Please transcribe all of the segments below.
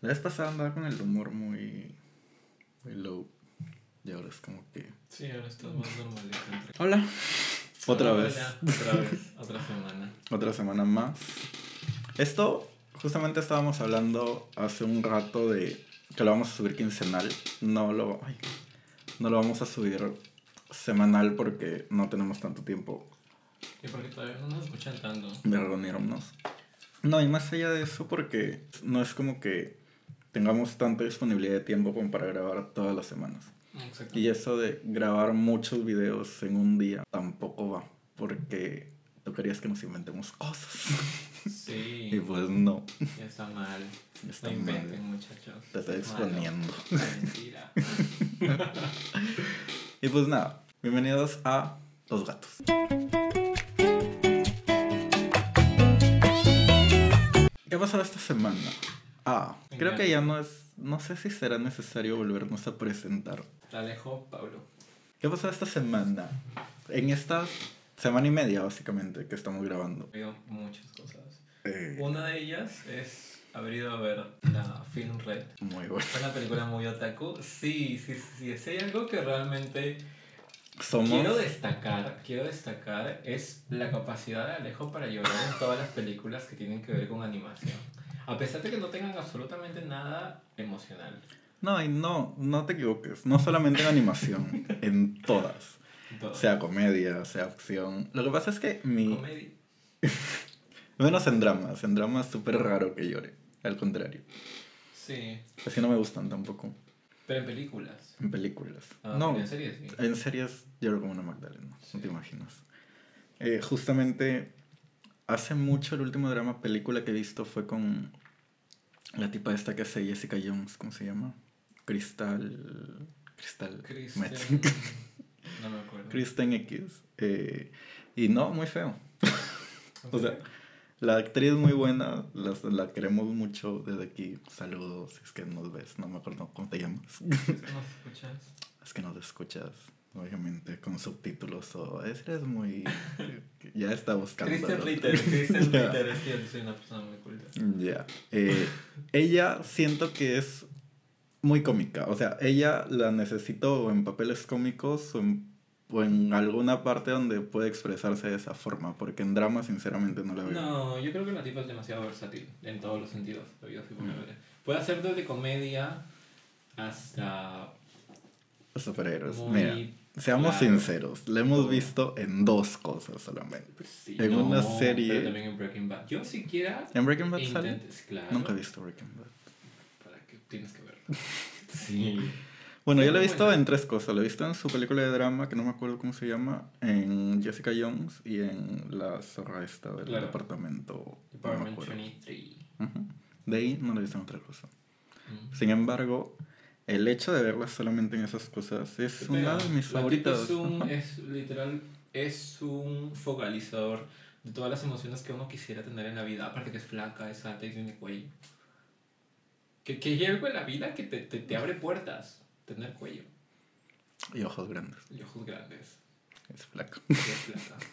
La vez pasada andaba con el humor muy, muy low. Y ahora es como que. Sí, ahora estás más normalito. Entre... Hola. Otra Hola, vez. Otra vez, otra semana. Otra semana más. Esto, justamente estábamos hablando hace un rato de que lo vamos a subir quincenal. No lo, ay, no lo vamos a subir semanal porque no tenemos tanto tiempo Y porque todavía no nos escuchan tanto. de reunirnos. No, y más allá de eso porque no es como que tengamos tanta disponibilidad de tiempo como para grabar todas las semanas. Exacto. Y eso de grabar muchos videos en un día tampoco va, porque tú querías que nos inventemos cosas. Sí, y pues no, está mal. está no mal. inventen, muchachos. Te estoy exponiendo. Mentira. Y pues nada, bienvenidos a Los Gatos. ¿Qué ha pasado esta semana? Ah, creo que ya no es, no sé si será necesario volvernos a presentar. La alejo, Pablo. ¿Qué pasado esta semana? En esta semana y media, básicamente, que estamos grabando. Ha habido muchas cosas. Eh, Una de ellas es haber ido a ver la Film Red. muy bueno. Fue una película muy otaku. Sí, sí, sí. Si hay algo que realmente Somos... quiero destacar, quiero destacar es la capacidad de Alejo para llorar en todas las películas que tienen que ver con animación. A pesar de que no tengan absolutamente nada emocional. No, y no, no te equivoques. No solamente en animación, en todas. Sea comedia, sea acción. Lo que pasa es que mi... Comedia. Menos en dramas. En dramas es súper raro que llore. Al contrario. Sí, Así no me gustan tampoco. pero en películas. En películas. Ah, no, En series, sí. en series lloro como una Magdalena. Sí. No te imaginas. Eh, justamente, hace mucho el último drama película que he visto fue con la tipa esta que hace Jessica Jones. ¿Cómo se llama? Cristal... Cristal... Metzen. No me acuerdo. Kristen X. Eh, y no, muy feo. O sea, la actriz muy buena, las- la, queremos mucho desde aquí. Saludos, es que nos ves, no me acuerdo cómo te llamas. ¿No escuchas? es que nos escuchas, obviamente, con subtítulos o es- eres muy... ya está buscando. Ritter. Christian Ya. Ritter, es que soy una persona muy culta. Ya. Eh, ella siento que es muy cómica. O sea, ella la necesito en papeles cómicos o en, o en alguna parte donde puede expresarse de esa forma. Porque en drama, sinceramente, no la veo. No, yo creo que la tipa es demasiado versátil en todos los sentidos. Mm. Puede hacer desde comedia hasta superhéroes. muy... Mira, seamos claro. sinceros. La hemos visto en dos cosas solamente. Pues sí, en no, una serie- Pero también en Breaking Bad. Yo siquiera ¿En Breaking Bad sale? claro. Nunca he visto Breaking Bad. Para que tienes que verlo. sí. Bueno, yo la he visto buena. en tres cosas. La he visto en su película de drama, que no me acuerdo cómo se llama, en Jessica Jones y en la zorra esta del Claro. departamento. no me Department acuerdo. 23. Ujú. De ahí no la he visto en otra cosa. Mm. Sin embargo, el hecho de verla solamente en esas cosas es Te una de mis favoritas. Es, un, es literal, es un focalizador de todas las emociones que uno quisiera tener en la vida. Aparte que es flaca, es alta y tiene cuello. Que, que hay algo en la vida que te, te, te abre puertas. Tener cuello Y ojos grandes. y ojos grandes. Es flaco. Y es flaca.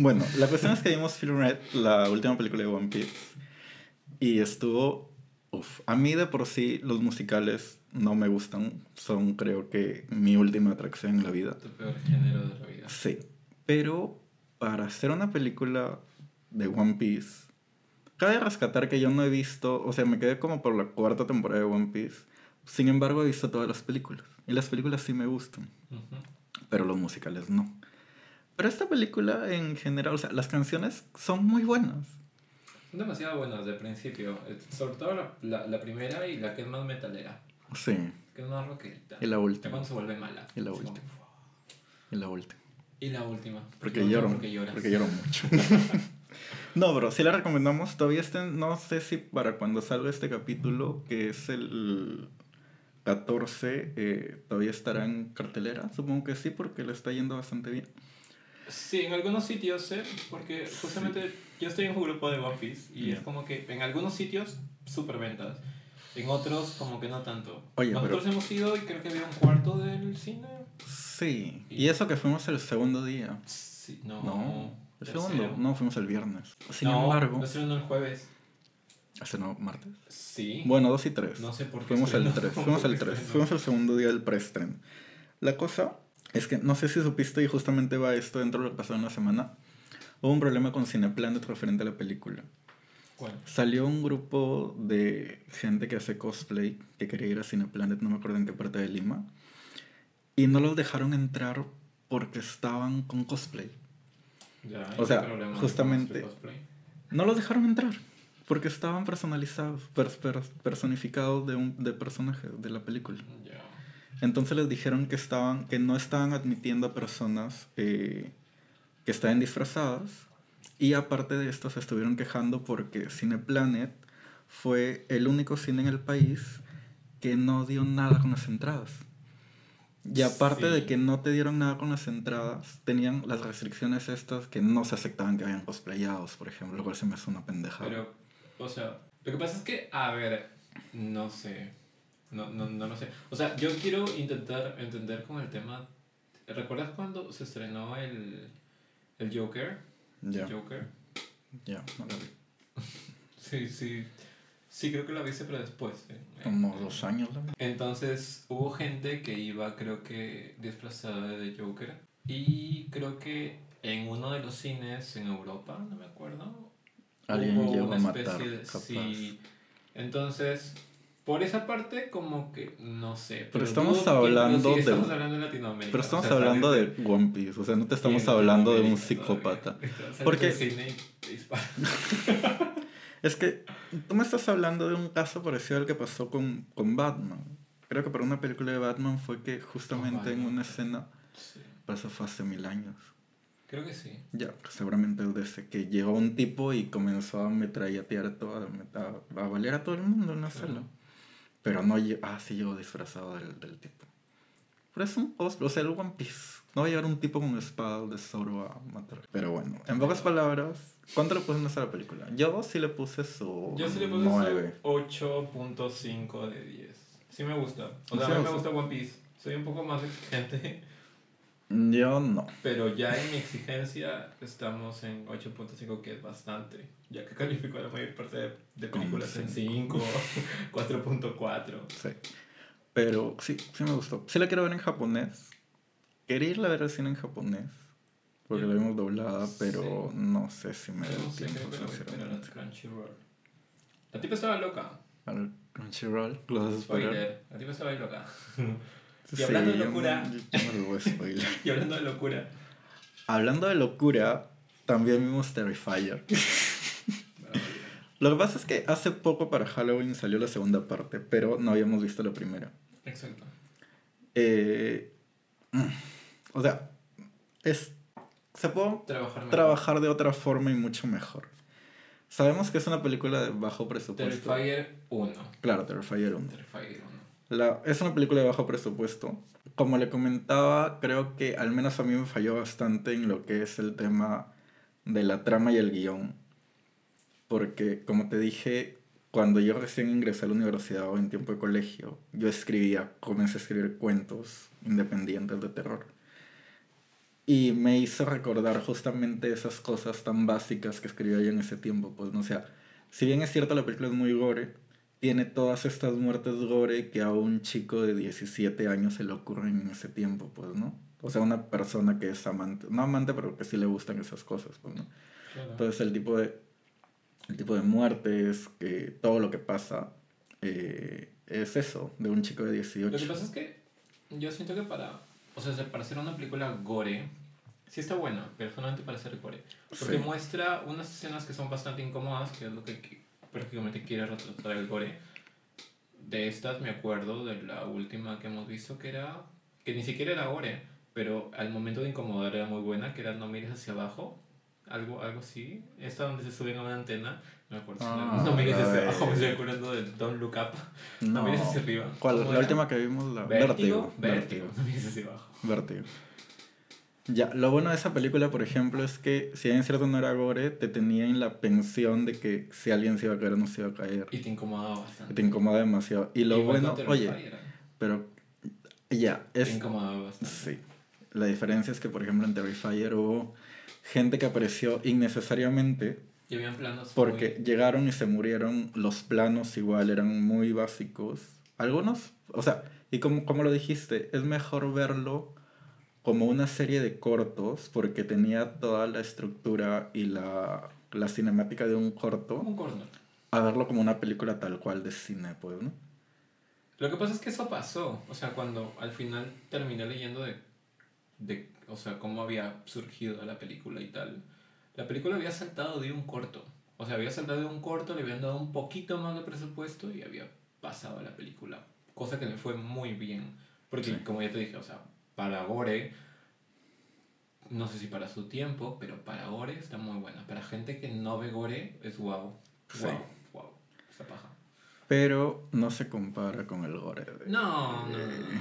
Bueno, la cuestión es que vimos Film Red, la última película de One Piece. Y estuvo. Uf, a mí de por sí los musicales no me gustan. Son, creo que, mi última atracción en la vida. Tu peor género de la vida. Sí. Pero para hacer una película de One Piece, cabe rescatar que yo no he visto. O sea, me quedé como por la cuarta temporada de One Piece. Sin embargo, he visto todas las películas. Y las películas sí me gustan pero los musicales no. Pero esta película en general, o sea, las canciones son muy buenas. Son demasiado buenas de principio. eh, Sobre todo la, la, la primera y la que es más metalera. Sí, Que es más rockerita. y la última. cuando se vuelve mala. Y la última. Y la última. Y la última. Porque No, lloro. Porque lloras. Porque lloro mucho. no, bro, sí la recomendamos. Todavía está, no sé si para cuando salga este capítulo, que es el 14, eh, todavía estará en cartelera. Supongo que sí, porque le está yendo bastante bien. Sí, en algunos sitios, sé, porque justamente yo estoy en un grupo de One Piece y Ya. es como que en algunos sitios super ventas, en otros como que no tanto. Oye, Nosotros pero- hemos ido y creo que había un cuarto del cine. Sí. Y eso que fuimos el segundo día. Sí, no. No, el tercero. segundo. No, fuimos el viernes. Sin no, embargo, estrenó el jueves. ¿Hace no martes? Sí. Bueno, 2 y 3. No sé por qué. Fuimos el 3, fuimos el 3, estoy- fuimos el segundo día del preestreno. La cosa es que no sé si supiste y justamente va esto dentro de lo que pasó en la semana. Hubo un problema con Cineplanet referente a la película. ¿Cuál? Salió un grupo de gente que hace cosplay que quería ir a Cineplanet, no me acuerdo en qué parte de Lima, y no los dejaron entrar porque estaban con cosplay. Ya, O ¿y sea, justamente-? No los dejaron entrar porque estaban personalizados, per- per- personificados de un de personajes de la película. Entonces les dijeron que estaban que no estaban admitiendo a personas eh, que estaban disfrazadas y aparte de esto se estuvieron quejando porque Cineplanet fue el único cine en el país que no dio nada con las entradas. Y aparte Sí. de que no te dieron nada con las entradas, tenían las restricciones estas que no se aceptaban que hayan cosplayados, por ejemplo, lo cual se me hace una pendejada. Pero, o sea, lo que pasa es que, a ver, no sé. No, no, no lo sé. O sea, yo quiero intentar entender con el tema. ¿Recuerdas cuando se estrenó el, el Joker? Ya, Joker. ya, no lo vi. Sí, sí. Sí, creo que lo viste, pero después. ¿eh? Como dos años. ¿no? Entonces hubo gente que iba, creo que, disfrazada de Joker. Y creo que en uno de los cines en Europa, no me acuerdo. Alguien hubo una a matar, especie de- capaz. sí. Entonces, por esa parte, como que no sé. Pero estamos dudo hablando sí, de- Estamos hablando de Latinoamérica. Pero estamos o sea, hablando de One Piece, o sea, no te estamos hablando de un psicópata. Porque- cine. Es que tú me estás hablando de un caso parecido al que pasó con, con Batman. Creo que para una película de Batman fue que justamente en una escena, Sí, fue hace mil años. creo que sí. Ya, que seguramente es de ese, que llegó un tipo y comenzó a metrallatear a, toda, a, a valer a todo el mundo en la Claro. sala. Pero no, lle- ah, sí llegó disfrazado del, del tipo. Pero es un cosplay, o sea, el One Piece. No va a llegar un tipo con espada de Zoro a matar. Pero bueno, en pocas palabras, ¿cuánto le pusiste a la película? Yo sí le puse su Yo sí le puse 9. su 8.5 de 10. Sí me gusta. O sea, Sí a mí me gusta One Piece. Soy un poco más exigente, Yo no. pero ya en mi exigencia estamos en 8.5, que es bastante. Ya que califico la mayor parte de, de películas en 5, 4.4. Sí. Pero sí, sí me gustó. Sí la quiero ver en japonés. Quería irla a ver cine en japonés. Porque la vimos doblada, pero no sé si me da No sé, tiempo, creo que la. Crunchyroll. La tipa estaba loca. Al Crunchyroll, lo. Spoiler. La tipa estaba ahí loca. Y Sí, hablando de locura. no- yo no lo voy a spoiler. y hablando de locura. Hablando de locura, también vimos Terrifier. Lo que pasa es que hace poco para Halloween salió la segunda parte, pero no habíamos visto la primera. Exacto. Eh, mm, o sea, es, se puede Trabajar trabajar de otra forma y mucho mejor. Sabemos que es una película de bajo presupuesto. Terrifier 1. Claro, Terrifier 1. Terrifier 1. La, es una película de bajo presupuesto. Como le comentaba, creo que al menos a mí me falló bastante en lo que es el tema de la trama y el guion. Porque, como te dije, cuando yo recién ingresé a la universidad o en tiempo de colegio, yo escribía, comencé a escribir cuentos independientes de terror. Y me hizo recordar justamente esas cosas tan básicas que escribía yo en ese tiempo. Pues, no o sea, si bien es cierto la película es muy gore, tiene todas estas muertes gore que a un chico de 17 años se le ocurren en ese tiempo, pues, ¿no? O sea, una persona que es amante, no amante, pero que sí le gustan esas cosas, pues, ¿no? Claro. Entonces el tipo de, el tipo de muertes, que todo lo que pasa, eh, es eso, de un chico de 18. Lo que pasa es que yo siento que para, o sea, para hacer una película gore, sí está buena, pero solamente para hacer gore. Porque Sí. muestra unas escenas que son bastante incómodas, que es lo que prácticamente quiere retratar el gore. De estas me acuerdo de la última que hemos visto, que era, que ni siquiera era gore, pero al momento de incomodar era muy buena, que era No mires hacia abajo. Algo, algo así. Esta donde se suben a una antena. No me acuerdo. Ah, no mires hacia abajo. Me estoy acordando de Don't Look Up. No, mires hacia arriba. ¿Cuál? ¿Cómo La era? última que vimos, la Vértigo. Vértigo. Vértigo. No mires hacia abajo. Vértigo. Ya, lo bueno de esa película, por ejemplo, es que si es cierto no era gore, te tenía en la pensión de que si alguien se iba a caer o no se iba a caer. Y te incomodaba Y bastante. te incomoda demasiado. Y lo bueno, oye, ¿eh? pero ya, Te es... incomodaba bastante. Sí. La diferencia es que, por ejemplo, en Terrifier hubo gente que apareció innecesariamente Y habían planos. Porque muy- llegaron y se murieron, los planos igual eran muy básicos. Algunos, o sea, y como, como lo dijiste, es mejor verlo como una serie de cortos porque tenía toda la estructura y la, la cinemática de un corto un corto. a verlo como una película tal cual de cine, pues, ¿no? Lo que pasa es que eso pasó. O sea, cuando al final terminé leyendo de, de o sea, cómo había surgido la película y tal. La película había saltado de un corto. O sea, había saltado de un corto, le habían dado un poquito más de presupuesto y había pasado a la película. Cosa que le fue muy bien. Porque, Sí. como ya te dije, o sea, para Gore, no sé si para su tiempo, pero para Gore está muy buena. Para gente que no ve Gore, es wow. Sí. Wow, wow. Esa paja. Pero no se compara con el gore. de- No, no, no, no.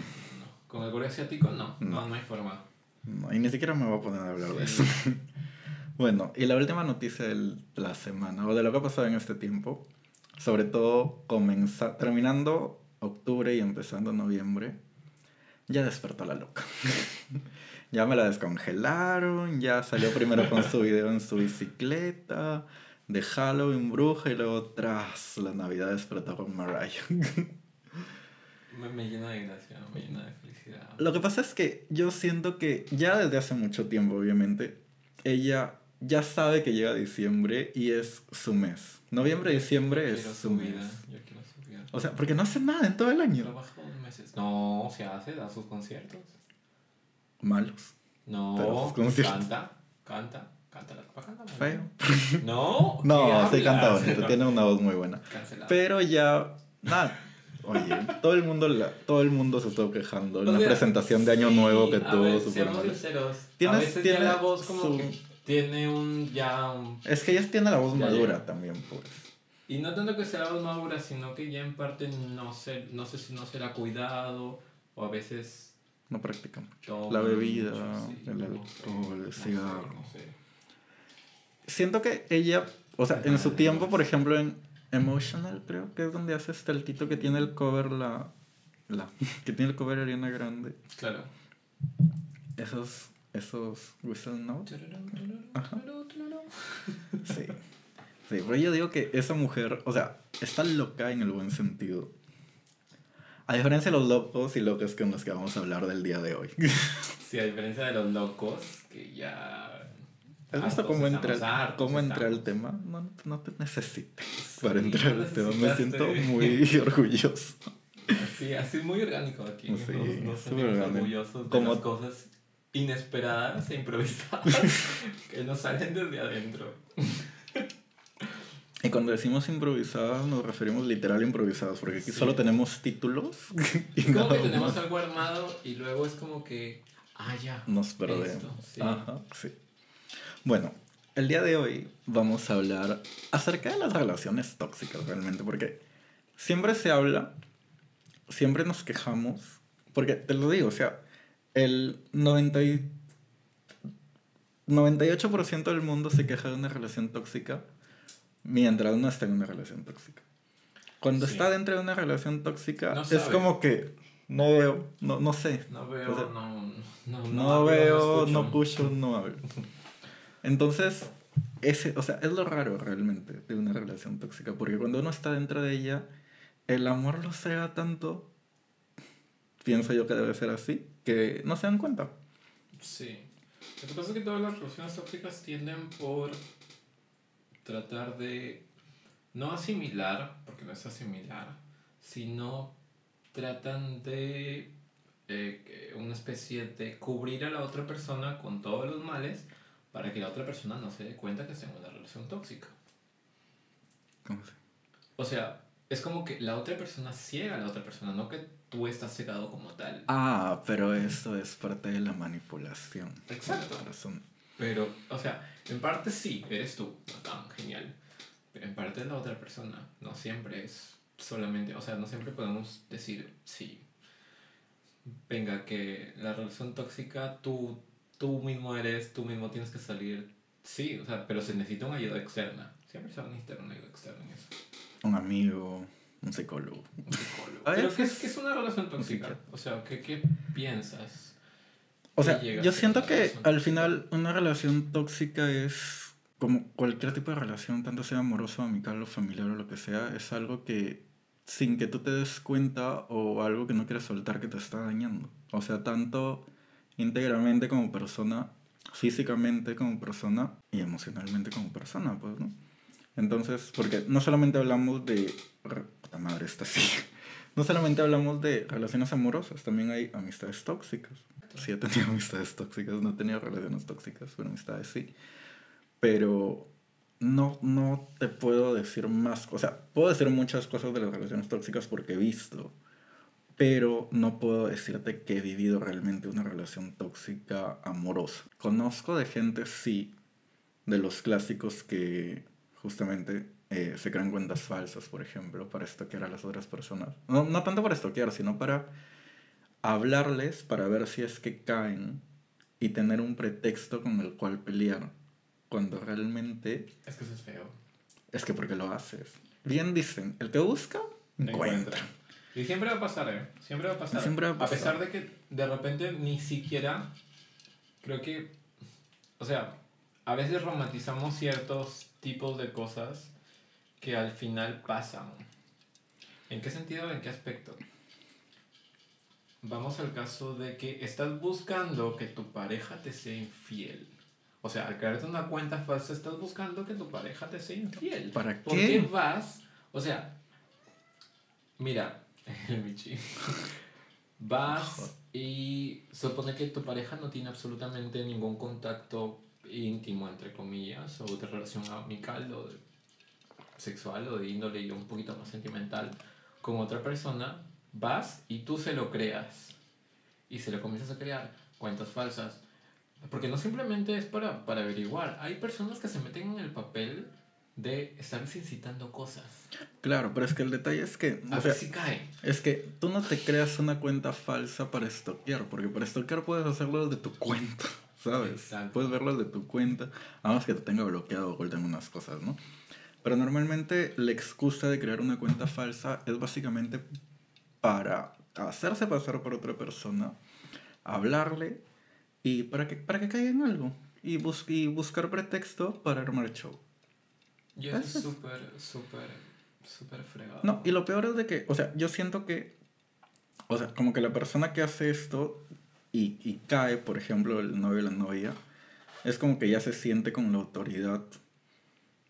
Con el gore asiático no, no, No. no hay forma. No, y ni siquiera me voy a poner a hablar de Sí. eso. bueno, y la última noticia de la semana, o de lo que ha pasado en este tiempo, sobre todo comenza- terminando octubre y empezando noviembre, ya despertó la loca. ya me la descongelaron, ya salió primero con su video en su bicicleta, de Halloween bruja y luego tras la Navidad despertó con Mariah. Me, me llena de gracia, me llena de felicidad. Lo que pasa es que yo siento que ya desde hace mucho tiempo, obviamente, ella ya sabe que llega diciembre y es su mes. Noviembre, diciembre es su mes. vida, yo quiero su vida. O sea, porque no hace nada en todo el año. Trabaja meses. No, se hace, da sus conciertos. Malos. No, canta, canta, canta la canta la- Feo. No, No, ¿qué sí canta bonito, tiene una voz muy buena. Cancelado. Pero ya, nada. Oye, todo el mundo, la- todo el mundo se estuvo quejando en O la presentación de Año Nuevo que tuvo ver, super seamos mala. sinceros. Tienes- a veces tiene ya la voz como su- que tiene un ya un Es que ella tiene la voz Ya madura también, pues. Y no tanto que sea madura, sino que ya en parte no sé, no sé si no se la ha cuidado o a veces No practica mucho. La bebida, mucho, sí, el alcohol, el no sé, cigarro. no sé. Siento que ella, o sea, en su tiempo, por ejemplo, en Emotional, creo que es donde hace este altito que tiene el cover la. la que tiene el cover Ariana Grande. Claro. Esos. Esos Whistle Notes. Ajá. Sí. Sí, pero yo digo que esa mujer, o sea, está loca en el buen sentido. A diferencia de los locos y locas con los que vamos a hablar del día de hoy. Sí, a diferencia de los locos, que ya. ¿Has visto cómo entra, hartos, cómo entra el tema? No, no te necesito para Sí, entrar no al tema. Me siento muy orgulloso. Así, así muy orgánico aquí. Sí, nos, nos súper sentimos orgánico. orgullosos de Como- las cosas inesperadas e improvisadas que nos salen desde adentro. Y cuando decimos improvisadas, nos referimos literal a improvisadas, porque aquí Sí. solo tenemos títulos y Es como nada que tenemos más. algo armado y luego es como que. Ah, ya. Nos perdemos. Esto, sí. Ajá, sí. Bueno, el día de hoy vamos a hablar acerca de las relaciones tóxicas realmente, porque siempre se habla, siempre nos quejamos, porque te lo digo, o sea, el 90 y- 98% del mundo se queja de una relación tóxica mientras no está en una relación tóxica. Cuando Sí. está dentro de una relación tóxica, No es sabe. como que no veo, no, no sé, No veo, O sea, no, no, no, veo, escucho. no escucho, no hablo. Entonces, ese, o sea, es lo raro realmente de una relación tóxica, porque cuando uno está dentro de ella, el amor lo cega tanto, pienso yo que debe ser así, que no se dan cuenta. Sí. Lo que pasa es que todas las relaciones tóxicas tienden por tratar de no asimilar, porque no es asimilar, sino tratan de eh, una especie de cubrir a la otra persona con todos los males para que la otra persona no se dé cuenta que está en una relación tóxica. ¿Cómo se- O sea, es como que la otra persona ciega a la otra persona, no que tú estás cegado como tal. Ah, pero eso es parte de la manipulación. Exacto. Razón. Pero, o sea, en parte sí, eres tú, bacán, genial. Pero en parte es la otra persona. No siempre es solamente, o sea, no siempre podemos decir, sí, venga, que la relación tóxica tú, tú mismo eres, tú mismo tienes que salir. Sí, o sea, pero se necesita una ayuda externa. Siempre se va a necesitar una ayuda externa en eso. Un amigo, un psicólogo. Un psicólogo. Pero ¿qué es, qué es una relación tóxica? O sea, ¿qué, qué piensas? O ¿Qué sea, yo siento que al final una relación tóxica es como cualquier tipo de relación, tanto sea amoroso, amical o familiar o lo que sea, es algo que sin que tú te des cuenta o algo que no quieres soltar que te está dañando. O sea, tanto íntegramente como persona, físicamente como persona y emocionalmente como persona, pues, ¿no? Entonces, porque no solamente hablamos de... Puta madre, está así. No solamente hablamos de relaciones amorosas, también hay amistades tóxicas. Sí, he tenido amistades tóxicas, no he tenido relaciones tóxicas, pero amistades sí. Pero no, no te puedo decir más, o sea, puedo decir muchas cosas de las relaciones tóxicas porque he visto, pero no puedo decirte que he vivido realmente una relación tóxica amorosa. Conozco de gente, sí, de los clásicos que justamente eh, se crean cuentas falsas, por ejemplo, para estoquear a las otras personas. No, no tanto para estoquear, sino para hablarles, para ver si es que caen y tener un pretexto con el cual pelear cuando realmente... Es que eso es feo. Es que porque lo haces. Bien dicen, el que busca, encuentra. Y siempre va a pasar, ¿eh? Siempre va a pasar. Siempre va a pasar. A pesar de que de repente ni siquiera, creo que, o sea, a veces romantizamos ciertos tipos de cosas que al final pasan. ¿En qué sentido? ¿En qué aspecto? Vamos al caso de que estás buscando que tu pareja te sea infiel. O sea, al crearte una cuenta falsa estás buscando que tu pareja te sea infiel. ¿Para qué? ¿Por qué vas? O sea, mira, Michi. Vas y supone que tu pareja no tiene absolutamente ningún contacto íntimo, entre comillas, o de relación amical o de sexual o de índole un poquito más sentimental con otra persona, vas y tú se lo creas. Y se lo comienzas a crear cuentas falsas. Porque no simplemente es para, para averiguar. Hay personas que se meten en el papel de estar incitando cosas. Claro, pero es que el detalle es que... A o sea, si cae. Es que tú no te creas una cuenta falsa para stalkear, porque para stalkear puedes hacerlo desde tu cuenta, ¿sabes? Exacto. Puedes verlo desde tu cuenta, a menos que te tenga bloqueado o oculten unas cosas, ¿no? Pero normalmente la excusa de crear una cuenta falsa es básicamente para hacerse pasar por otra persona, hablarle y para que, para que caiga en algo y, bus y buscar pretexto para armar show. Y eso Eso es es- súper, súper, súper fregado. No, y lo peor es de que, o sea, yo siento que, o sea, como que la persona que hace esto y, y cae, por ejemplo, el novio o la novia, es como que ya se siente con la autoridad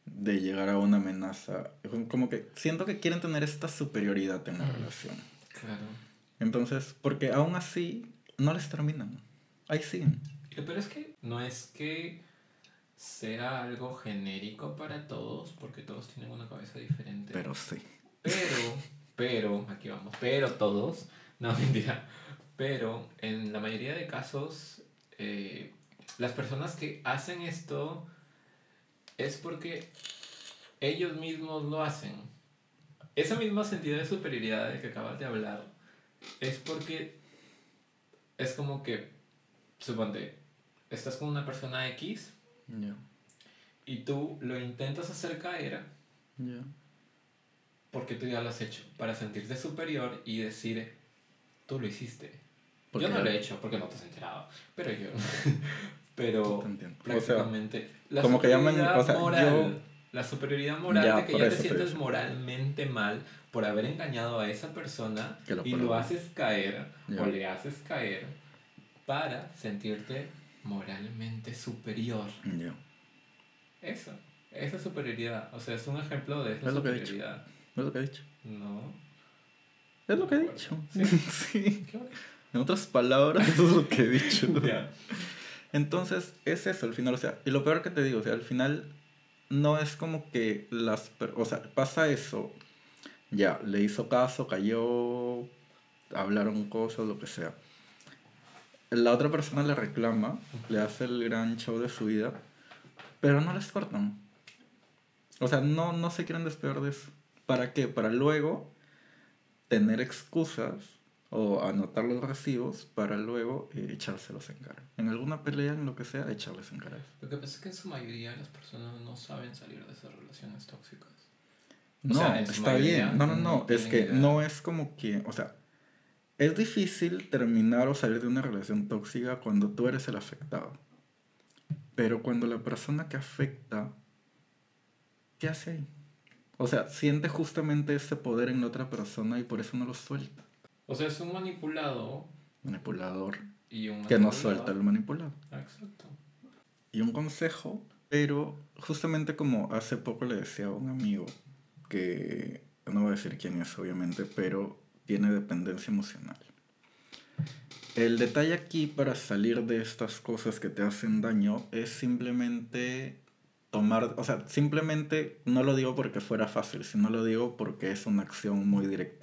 de llegar a una amenaza. Como que siento que quieren tener esta superioridad en la relación. Claro. Entonces, porque aún así no les terminan. Ahí siguen. Peor es que no es que sea algo genérico para todos, porque todos tienen una cabeza diferente. Pero sí. Pero, pero, aquí vamos, pero todos, no mentira, pero en la mayoría de casos, eh, las personas que hacen esto es porque ellos mismos lo hacen. Esa misma sentido de superioridad de que acabas de hablar es porque es como que, suponte, estás con una persona X y tú lo intentas hacer caer Ya. porque tú ya lo has hecho, para sentirte superior y decir, tú lo hiciste. Yo no lo he hecho porque no te has enterado, pero yo. pero. O sea, prácticamente. la como que llaman- superioridad o sea, moral, yo- La superioridad moral Ya, de que ya eso te te sientes moralmente mal por haber engañado a esa persona lo y lo haces caer Ya. o le haces caer para sentirte moralmente superior. Ya. Eso, esa superioridad. O sea, es un ejemplo de esa Es lo superioridad. Es lo que he dicho. No. Es lo que he dicho. sí. ¿Qué bueno. En otras palabras, eso es lo que he dicho. Ya. Entonces, es eso al final, o sea, y lo peor que te digo, o sea, al final no es como que las, o sea, pasa eso, ya, le hizo caso, cayó, hablaron cosas, lo que sea. La otra persona le reclama, le hace el gran show de su vida, pero no les cortan. O sea, no, no se quieren despegar de eso. ¿Para qué? Para luego tener excusas o anotar los recibos para luego eh, echárselos en cara. En alguna pelea, en lo que sea, echarles en cara. Lo que pasa es que en su mayoría las personas no saben salir de esas relaciones tóxicas. O No, sea, está bien. No, no, no. no es que idea. no es como que, o sea, es difícil terminar o salir de una relación tóxica cuando tú eres el afectado. Pero cuando la persona que afecta ¿qué hace ahí? O sea, siente justamente ese poder en la otra persona y por eso no lo suelta. O sea, es un manipulado Manipulador. y un Que no manipulador. suelta el manipulado. Exacto. Y un consejo, pero justamente como hace poco le decía a un amigo que no voy a decir quién es obviamente, pero tiene dependencia emocional. El detalle aquí para salir de estas cosas que te hacen daño es simplemente tomar, o sea, simplemente no lo digo porque fuera fácil, sino lo digo porque es una acción muy directa.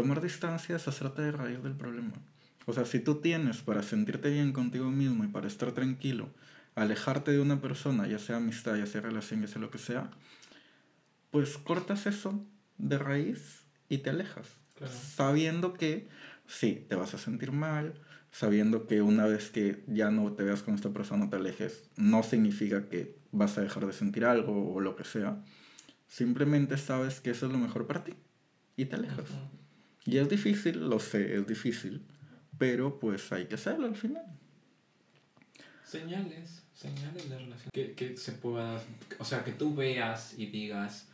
Tomar distancia es hacerte de raíz del problema. O sea, si tú tienes para sentirte bien contigo mismo y para estar tranquilo, alejarte de una persona, ya sea amistad, ya sea relación, ya sea lo que sea, pues cortas eso de raíz y te alejas. Claro. Sabiendo que sí, te vas a sentir mal, sabiendo que una vez que ya no te veas con esta persona, te alejes, no significa que vas a dejar de sentir algo o lo que sea. Simplemente sabes que eso es lo mejor para ti y te alejas. Ujú. Y es difícil, lo sé, es difícil, pero pues hay que hacerlo al final. Señales, señales de relación. Que, que se pueda, o sea, que tú veas y digas,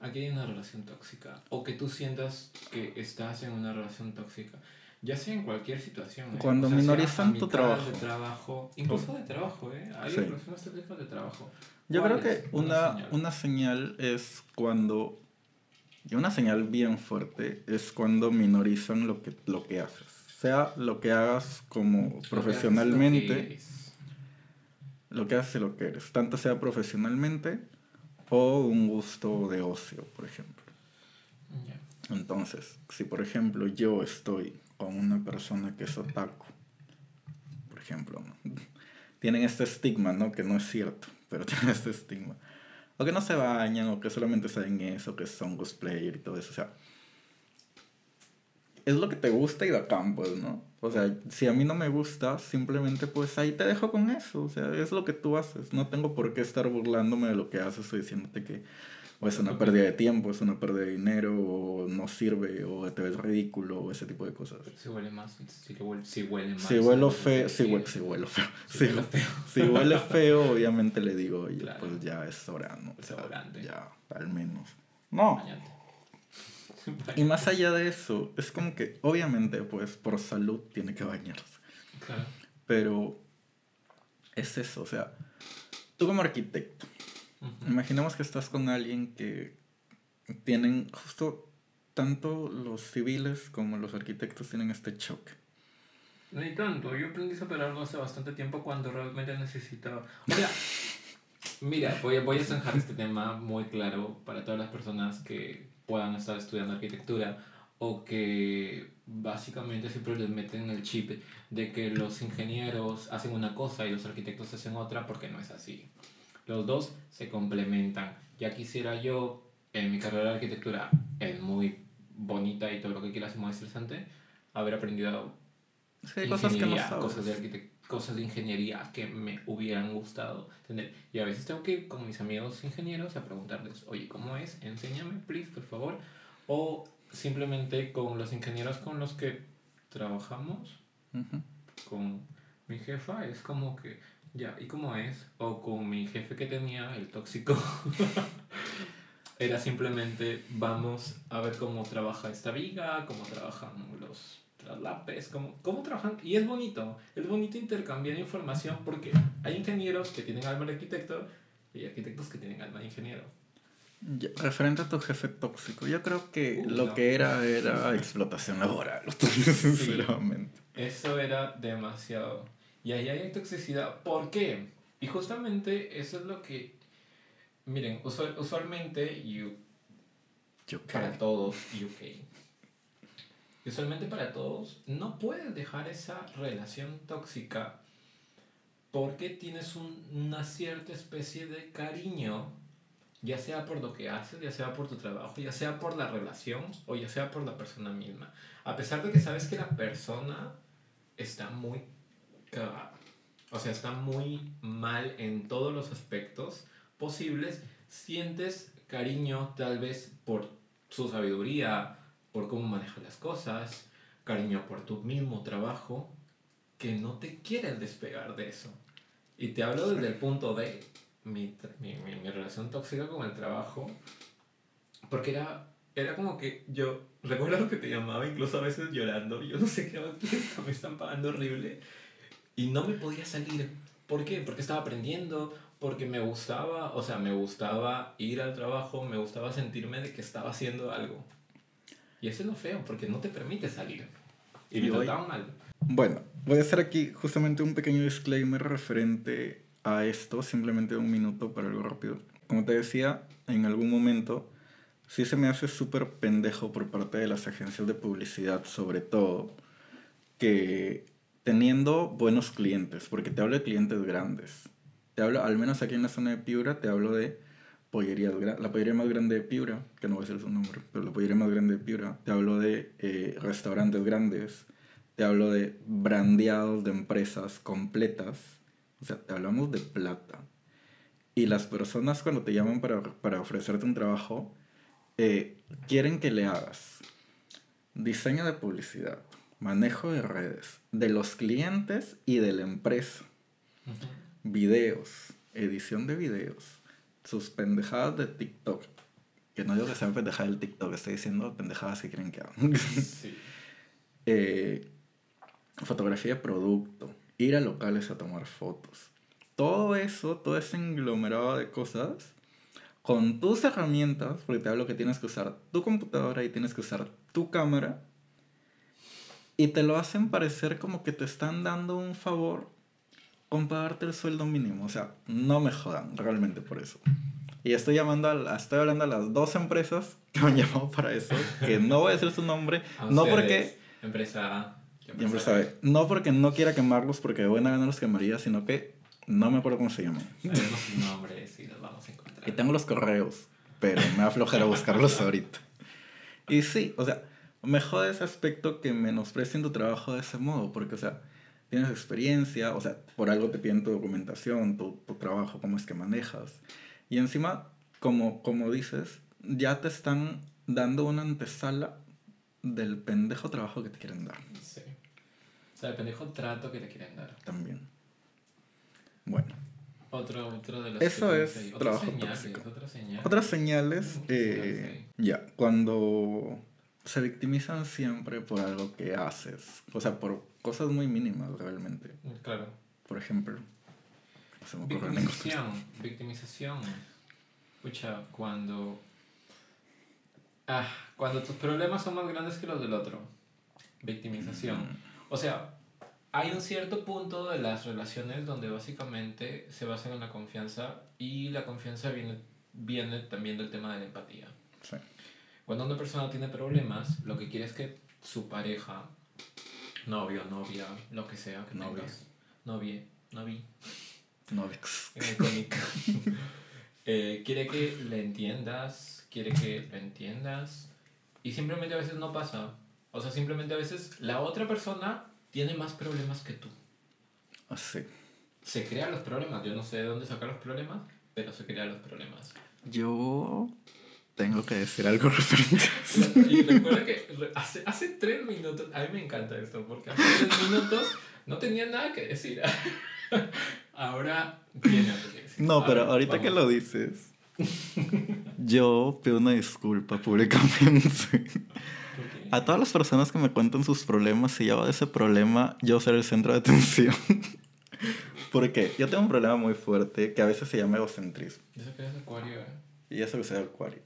aquí hay una relación tóxica. O que tú sientas que estás en una relación tóxica. Ya sea en cualquier situación. ¿eh? Cuando O sea, minorizan tu trabajo. De trabajo. Incluso de trabajo, ¿eh? Hay Sí. relaciones tóxicas de trabajo. Yo ¿Cuál creo que una, señal? una señal es cuando, y una señal bien fuerte, es cuando minorizan lo que, lo que haces. Sea lo que hagas como profesionalmente, lo que haces y lo que eres. Tanto sea profesionalmente o un gusto de ocio, por ejemplo. Entonces, si por ejemplo yo estoy con una persona que es otaku, por ejemplo, ¿no? tienen este estigma, ¿no? Que no es cierto, pero tienen este estigma. O que no se bañan, o que solamente saben eso, que son cosplayer y todo eso. O sea, es lo que te gusta y bacán, pues, ¿no? O sea, si a mí no me gusta, simplemente pues ahí te dejo con eso. O sea, es lo que tú haces. No tengo por qué estar burlándome de lo que haces o diciéndote que o es una pérdida de tiempo, es una pérdida de dinero, o no sirve, o te ves ridículo, o ese tipo de cosas. Si huele más, si, le huele, si huele mal. Si huelo feo, si huele, si feo, Si huele feo. si huele feo, obviamente le digo, oye, Claro. pues ya es hora, ¿no? Ya, al menos. No, Bañate. y más allá de eso, es como que, obviamente, pues por salud tiene que bañarse. Claro. Pero es eso, o sea, tú como arquitecto, Imaginemos que estás con alguien que tienen justo tanto los civiles como los arquitectos tienen este choque. Ni tanto, yo aprendí sobre algo hace bastante tiempo cuando realmente necesitaba. O sea, mira, voy a, voy a zanjar este tema muy claro para todas las personas que puedan estar estudiando arquitectura o que básicamente siempre les meten el chip de que los ingenieros hacen una cosa y los arquitectos hacen otra porque no es así. Los dos se complementan. Ya quisiera yo, en mi carrera de arquitectura, es muy bonita y todo lo que quieras muy estresante, haber aprendido Sí, cosas que no sabes. cosas de arquitect- cosas de ingeniería que me hubieran gustado tener. Y a veces tengo que ir con mis amigos ingenieros a preguntarles, oye, ¿cómo es? Enséñame, please, por favor. O simplemente con los ingenieros con los que trabajamos, con mi jefa, es como que, ya, ¿y cómo es? O con mi jefe que tenía, el tóxico. Era simplemente, vamos a ver cómo trabaja esta viga, cómo trabajan los traslapes, cómo, cómo trabajan. Y es bonito, es bonito intercambiar información porque hay ingenieros que tienen alma de arquitecto y arquitectos que tienen alma de ingeniero. Ya, referente a tu jefe tóxico, yo creo que Uy, lo no. que era era explotación laboral, sinceramente. Eso era demasiado. Y ahí hay toxicidad. ¿Por qué? Y justamente eso es lo que... Miren, usual- usualmente, you, Yo para todos, UK. Usualmente para todos, no puedes dejar esa relación tóxica porque tienes un- una cierta especie de cariño, ya sea por lo que haces, ya sea por tu trabajo, ya sea por la relación o ya sea por la persona misma. A pesar de que sabes que la persona está muy o sea, está muy mal en todos los aspectos posibles, sientes cariño tal vez por su sabiduría, por cómo maneja las cosas, cariño por tu mismo trabajo, que no te quieres despegar de eso. Y te hablo desde el punto de mi, mi, mi, mi relación tóxica con el trabajo, porque era, era como que yo, recuerdo que te llamaba incluso a veces llorando, yo no sé qué me están pagando horrible, y no me podía salir. ¿Por qué? Porque estaba aprendiendo, porque me gustaba, o sea, me gustaba ir al trabajo, me gustaba sentirme de que estaba haciendo algo. Y eso es lo feo, porque no te permite salir. Y me trataban mal. Bueno, voy a hacer aquí justamente un pequeño disclaimer referente a esto, simplemente un minuto para algo rápido. Como te decía, en algún momento sí se me hace súper pendejo por parte de las agencias de publicidad, sobre todo, que teniendo buenos clientes, porque te hablo de clientes grandes. Te hablo, al menos aquí en la zona de Piura, te hablo de pollerías, la pollería más grande de Piura, que no voy a decir su nombre, pero la pollería más grande de Piura. Te hablo de eh, restaurantes grandes, te hablo de brandeados de empresas completas. O sea, te hablamos de plata. Y las personas cuando te llaman para, para ofrecerte un trabajo, eh, quieren que le hagas diseño de publicidad, manejo de redes, de los clientes y de la empresa, videos, edición de videos, sus pendejadas de TikTok. Que no digo que sean pendejadas del TikTok, estoy diciendo pendejadas que quieren que hagan. Sí. eh, fotografía de producto, ir a locales a tomar fotos. Todo eso, todo ese englomerado de cosas, con tus herramientas, porque te hablo que tienes que usar tu computadora y tienes que usar tu cámara, y te lo hacen parecer como que te están dando un favor con pagarte el sueldo mínimo. O sea, no me jodan realmente por eso. Y estoy llamando a, estoy hablando a las dos empresas que me han llamado para eso, que no voy a decir su nombre, no porque... Empresa Siempre sabe. No porque no quiera quemarlos, porque de buena gana los quemaría, sino que no me acuerdo cómo se llaman. nombres y los vamos a encontrar. Y tengo los correos, pero me va a aflojar a buscarlos ahorita. Y sí, o sea, me jode ese aspecto que menosprecien tu trabajo de ese modo, porque, o sea, tienes experiencia, o sea, por algo te piden tu documentación, tu, tu trabajo, cómo es que manejas. Y encima, como, como dices, ya te están dando una antesala del pendejo trabajo que te quieren dar. Sí. O sea, el pendejo trato que te quieren dar. También. Bueno. Otro, otro de los Eso es trabajo señales, tóxico. Otras señales. Otras señales, eh, ya, cuando se victimizan siempre por algo que haces, o sea, por cosas muy mínimas realmente. Claro. Por ejemplo, se me victimización, victimización. Escucha, cuando Ah, cuando tus problemas son más grandes que los del otro. Victimización. O sea, hay un cierto punto de las relaciones donde básicamente se basan en la confianza y la confianza viene, viene también del tema de la empatía. Sí. Cuando una persona tiene problemas, lo que quiere es que su pareja, novio, novia, lo que sea que Novia. tengas, novie, novi, Novix. eh, quiere que le entiendas, quiere que lo entiendas y simplemente a veces no pasa. O sea, simplemente a veces la otra persona tiene más problemas que tú. Así. Se crean los problemas. Yo no sé de dónde sacar los problemas, pero se crean los problemas. Yo tengo que decir algo referente a eso. Y recuerda que hace, hace tres minutos, a mí me encanta esto, porque hace tres minutos no tenía nada que decir. Ahora tiene algo que decir. No, pero Ahora, ahorita que lo dices, yo pido una disculpa públicamente. A todas las personas que me cuentan sus problemas, si lleva de ese problema, yo ser el centro de atención. Porque yo tengo un problema muy fuerte que a veces se llama egocentrismo. Eso que es acuario, ¿eh? Y eso que sea acuario.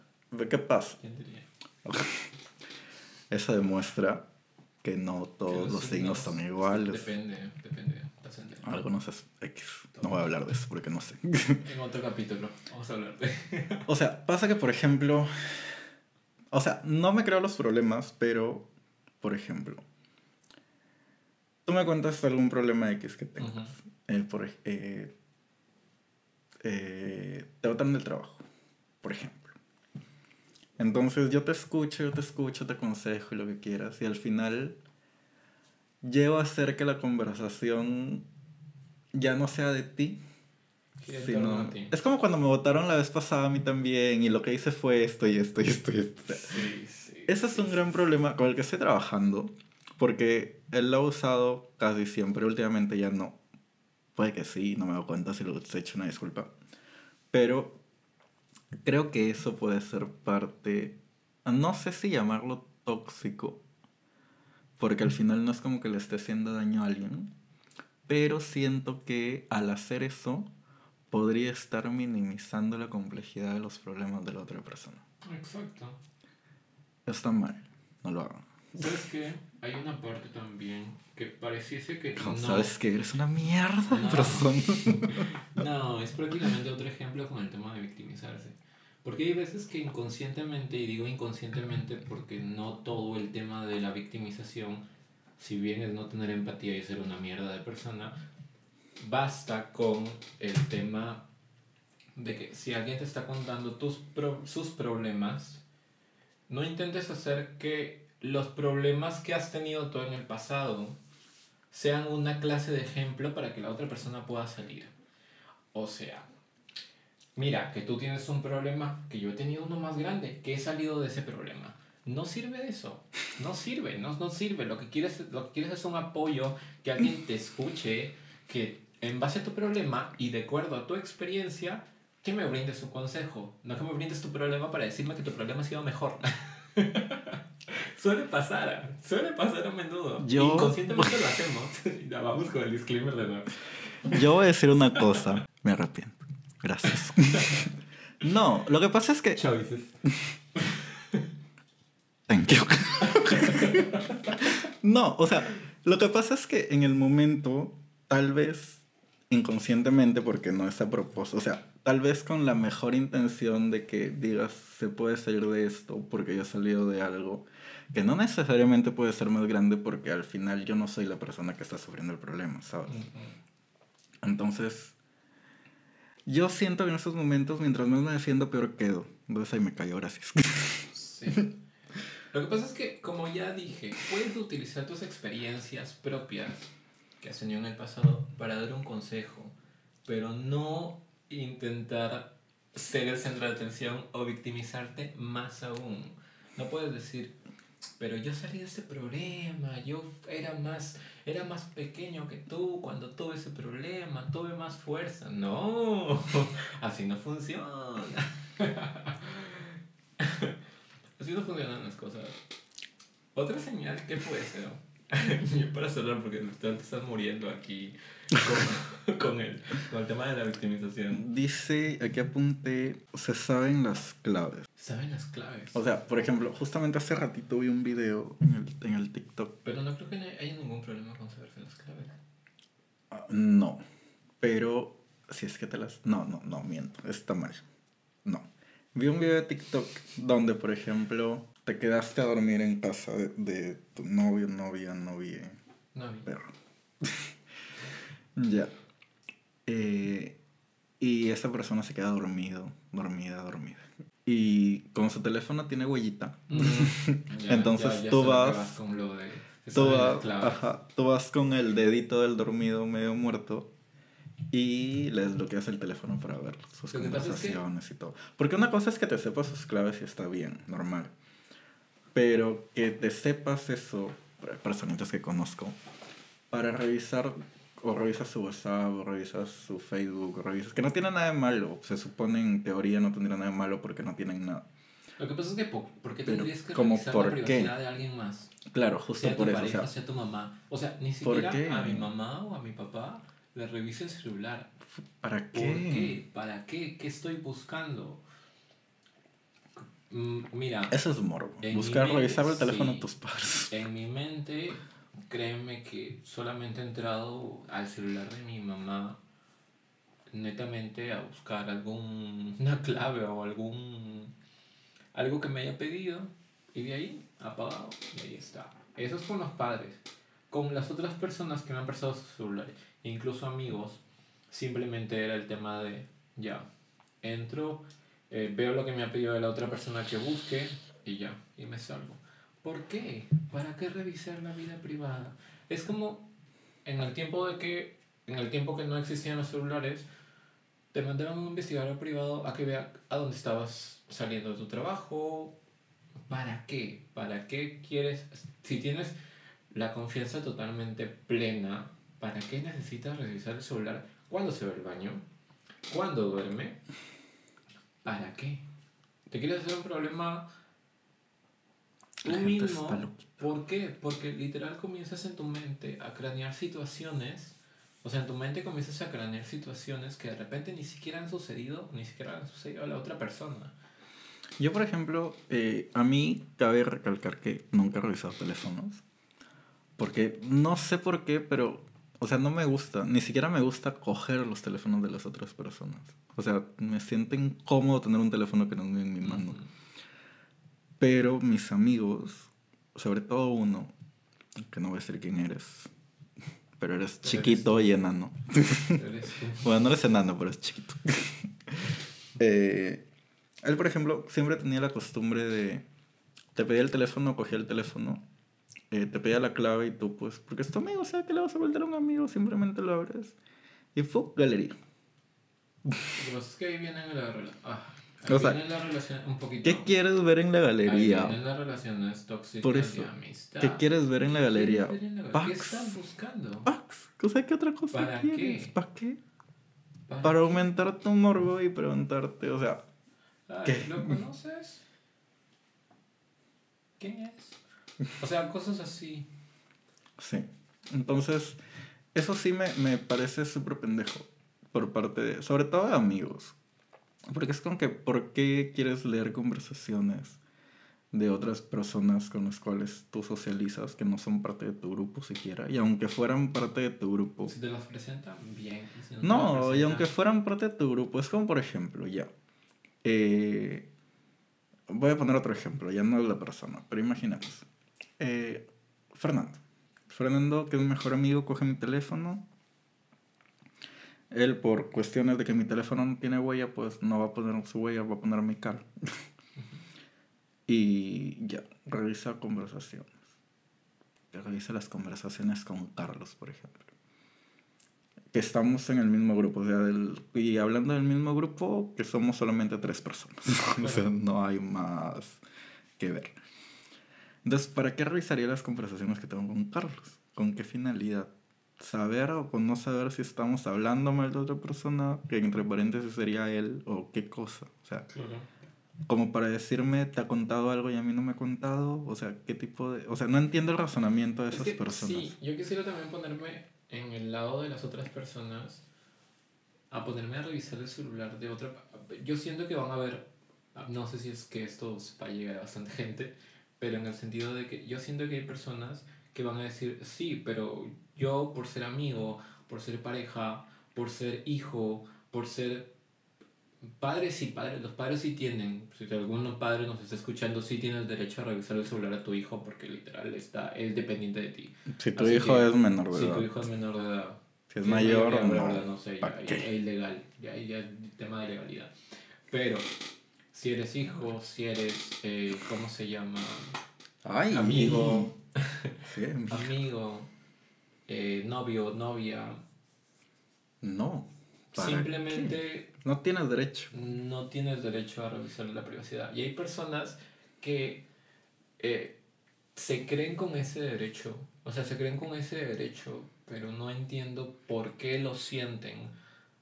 ¿Qué pasa? ¿Quién diría? Eso demuestra que no todos los signos son iguales. Depende, depende. Algunos es X. No voy a hablar de eso porque no sé. En otro capítulo vamos a hablar de... O sea, pasa que, por ejemplo, o sea, no me creo los problemas, pero, por ejemplo, tú me cuentas algún problema X que tengas. Ujú. Eh, por, eh, eh, te botan del trabajo, por ejemplo. Entonces yo te escucho, yo te escucho, te aconsejo y lo que quieras, y al final llego a hacer que la conversación ya no sea de ti, sino- ti. Es como cuando me votaron la vez pasada a mí también, y lo que hice fue esto y esto y esto y esto. Sí, sí. Ese es un gran problema con el que estoy trabajando, porque él lo ha usado casi siempre, últimamente ya no. Puede que sí, no me doy cuenta si lo he hecho una disculpa. Pero creo que eso puede ser parte, no sé si llamarlo tóxico, porque al final no es como que le esté haciendo daño a alguien, pero siento que al hacer eso podría estar minimizando la complejidad de los problemas de la otra persona. Exacto. Está mal, no lo hagan. ¿Sabes qué? Hay una parte también que pareciese que no... Sabes que eres una mierda de No. persona. No, es prácticamente otro ejemplo con el tema de victimizarse. Porque hay veces que inconscientemente, y digo inconscientemente porque no todo el tema de la victimización, si bien es no tener empatía y ser una mierda de persona, basta con el tema de que si alguien te está contando tus pro- sus problemas, no intentes hacer que los problemas que has tenido tú en el pasado sean una clase de ejemplo para que la otra persona pueda salir. O sea, mira, que tú tienes un problema, que yo he tenido uno más grande, que he salido de ese problema. No sirve eso, no sirve, no, no sirve. Lo que, quieres, lo que quieres es un apoyo, que alguien te escuche, que en base a tu problema y de acuerdo a tu experiencia, que me brindes un consejo. No que me brindes tu problema para decirme que tu problema ha sido mejor. suele pasar, suele pasar a menudo. Yo- Inconscientemente lo hacemos. ya vamos con el disclaimer de nuevo. Yo voy a decir una cosa. Me arrepiento. Gracias. No, lo que pasa es que. Choices. Thank you. No, o sea, lo que pasa es que en el momento, tal vez inconscientemente, porque no es a propósito, o sea, tal vez con la mejor intención de que digas, se puede salir de esto porque yo he salido de algo, que no necesariamente puede ser más grande porque al final yo no soy la persona que está sufriendo el problema, ¿sabes? Entonces, yo siento que en esos momentos, mientras más me defiendo, peor quedo. Entonces ahí me cayó, gracias. Sí. Lo que pasa es que, como ya dije, puedes utilizar tus experiencias propias que has tenido en el pasado para dar un consejo, pero no intentar ser el centro de atención o victimizarte más aún. No puedes decir, pero yo salí de ese problema, yo era más, era más pequeño que tú cuando tuve ese problema, tuve más fuerza. No, así no funciona. Así no funcionan las cosas. Otra señal, ¿qué puede ser? Yo para cerrar, porque te estás muriendo aquí con, con, el, con el tema de la victimización. Dice, aquí apunté, se saben las claves. ¿Saben las claves? O sea, por ejemplo, justamente hace ratito vi un video en el, en el TikTok. Pero no creo que haya ningún problema con saberse las claves. Ah, No, pero si es que te las... No, no, no, miento, está mal. No. Vi un video de TikTok donde, por ejemplo, te quedaste a dormir en casa de, de tu novio, novia, novia, No, vi. perro. ya. Eh, y esa persona se queda dormido, dormida, dormida. Y como su teléfono tiene huellita, Mm, ya, Entonces ya- ya tú vas- con lo de... tú vas, ajá, tú vas con el dedito del dormido medio muerto y le desbloqueas el teléfono para ver sus pasa es que- conversaciones y todo. Porque una cosa es que te sepas sus claves y está bien, normal. Pero que te sepas eso, personitas que conozco, para revisar, o revisas su WhatsApp, o revisas su Facebook, o revisas, que no tiene nada de malo. Se supone en teoría no tendría nada de malo porque no tienen nada. Lo que pasa es que, po- ¿por qué tendrías que ¿cómo revisar por la qué? privacidad de alguien más? Claro, justo sea tu por eso. o pareja, sea, sea tu mamá. O sea, ni ¿Por siquiera qué? a mi mamá o a mi papá le revise el celular. ¿para ¿Por qué? qué? ¿Para qué? ¿Qué estoy buscando? Mm, Mira, Eso es morbo. En Buscar, revisar el teléfono sí. de tus padres. en mi mente, créeme que solamente he entrado al celular de mi mamá netamente a buscar alguna clave o algún algo que me haya pedido y de ahí apagado y ahí está. Eso es con los padres. Con las otras personas que me han prestado sus celulares, incluso amigos, simplemente era el tema de ya, entro, eh, veo lo que me ha pedido la otra persona que busque y ya, y me salgo. ¿Por qué? ¿Para qué revisar la vida privada? Es como en el tiempo de que, en el tiempo que no existían los celulares, te mandaron un investigador privado a que vea a dónde estabas saliendo de tu trabajo. ¿Para qué? ¿Para qué quieres? Si tienes la confianza totalmente plena, ¿para qué necesitas revisar el celular? ¿Cuándo se va al baño? ¿Cuándo duerme? ¿Para qué? ¿Te quieres hacer un problema tú mismo? ¿Por qué? Porque literal comienzas en tu mente a cranear situaciones. O sea, en tu mente comienzas a cranear situaciones que de repente ni siquiera han sucedido, ni siquiera han sucedido a la otra persona. Yo, por ejemplo, eh, a mí cabe recalcar que nunca he revisado teléfonos. Porque no sé por qué, pero, o sea, no me gusta, ni siquiera me gusta coger los teléfonos de las otras personas. O sea, me siento incómodo tener un teléfono que no es en mi mano. Pero mis amigos, sobre todo uno, que no voy a decir quién eres, pero eres Pero chiquito y enano. Eres. Bueno, no eres enano, pero es chiquito. Eh, él, por ejemplo, siempre tenía la costumbre de... Te pedía el teléfono, cogía el teléfono, eh, te pedía la clave y tú, pues, porque es tu amigo, o sea, que le vas a volver a un amigo, simplemente lo abres. Y fue galería. Lo que pasa es que ahí viene la, ah, O ahí sea, viene la relación un poquito. ¿Qué quieres ver en la Ahí galería? vienen las relaciones tóxicas Por eso, de amistad. ¿Qué quieres ver en la galería? ¿Qué, la- ¿Qué estás buscando? Pax. O sea, ¿qué otra cosa ¿Para quieres? qué? ¿Para qué? Pa- Para aumentar tu morbo y preguntarte, o sea, Ay, ¿Qué? ¿Lo conoces? ¿Quién es? O sea, cosas así. Sí. Entonces, eso sí me, me parece súper pendejo por parte de, sobre todo de amigos. Porque es como que, ¿por qué quieres leer conversaciones de otras personas con las cuales tú socializas que no son parte de tu grupo siquiera? Y aunque fueran parte de tu grupo. Si te las presentan, bien. si no No, las y presentan- aunque fueran parte de tu grupo, es como por ejemplo, ya. eh, voy a poner otro ejemplo, ya no es la persona, pero imaginemos. Eh, Fernando. Fernando, que es mi mejor amigo, coge mi teléfono. Él, por cuestiones de que mi teléfono no tiene huella, pues no va a poner su huella, va a poner mi cara. y ya, revisa conversaciones. Revisa las conversaciones con Carlos, por ejemplo que estamos en el mismo grupo. O sea, del- y hablando del mismo grupo, que somos solamente tres personas. o sea, no hay más que ver. Entonces, ¿para qué revisaría las conversaciones que tengo con Carlos? ¿Con qué finalidad? ¿Saber o con no saber si estamos hablando mal de otra persona? Que entre paréntesis sería él o qué cosa. O sea, Claro. como para decirme, ¿te ha contado algo y a mí no me ha contado? O sea, ¿qué tipo de...? O sea, no entiendo el razonamiento de Es esas que, personas. Sí, yo quisiera también ponerme en el lado de las otras personas a ponerme a revisar el celular de otra. Yo siento que van a ver, no sé si es que esto va a llegar a bastante gente, pero en el sentido de que yo siento que hay personas que van a decir, sí, pero yo por ser amigo, por ser pareja, por ser hijo, por ser padres sí, padres, los padres sí tienen, si alguno padre nos está escuchando, sí tiene el derecho a revisar el celular a tu hijo porque literal está, es dependiente de ti. Si tu Así hijo que, es menor de Si edad. tu hijo es menor de edad. Si es mayor o de no. no sé, ya, ya es ilegal, ya, ya es tema de legalidad. Pero, si eres hijo, si eres, eh, ¿cómo se llama? Ay, Amigo. Sí, amigo. Eh, novio, novia. No. ¿para Simplemente qué? No tienes derecho. no tienes derecho a revisar la privacidad. Y hay personas que eh, se creen con ese derecho, o sea, se creen con ese derecho, pero no entiendo por qué lo sienten.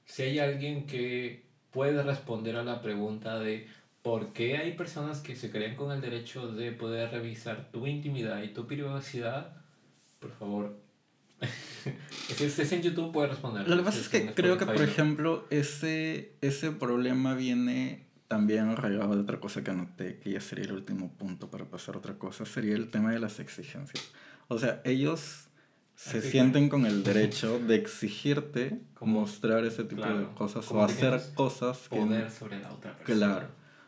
Si hay alguien que puede responder a la pregunta de por qué hay personas que se creen con el derecho de poder revisar tu intimidad y tu privacidad, por favor. si estés en YouTube puede responder. Lo que pasa es que creo que, por ejemplo, ese, ese problema viene también arraigado de otra cosa que anoté, que ya sería el último punto para pasar a otra cosa, sería el tema de las exigencias. O sea, ellos se Así que- sienten con el derecho de exigirte Como- mostrar ese tipo de claro, cosas o que hacer cosas que... poder sobre la otra persona. Claro.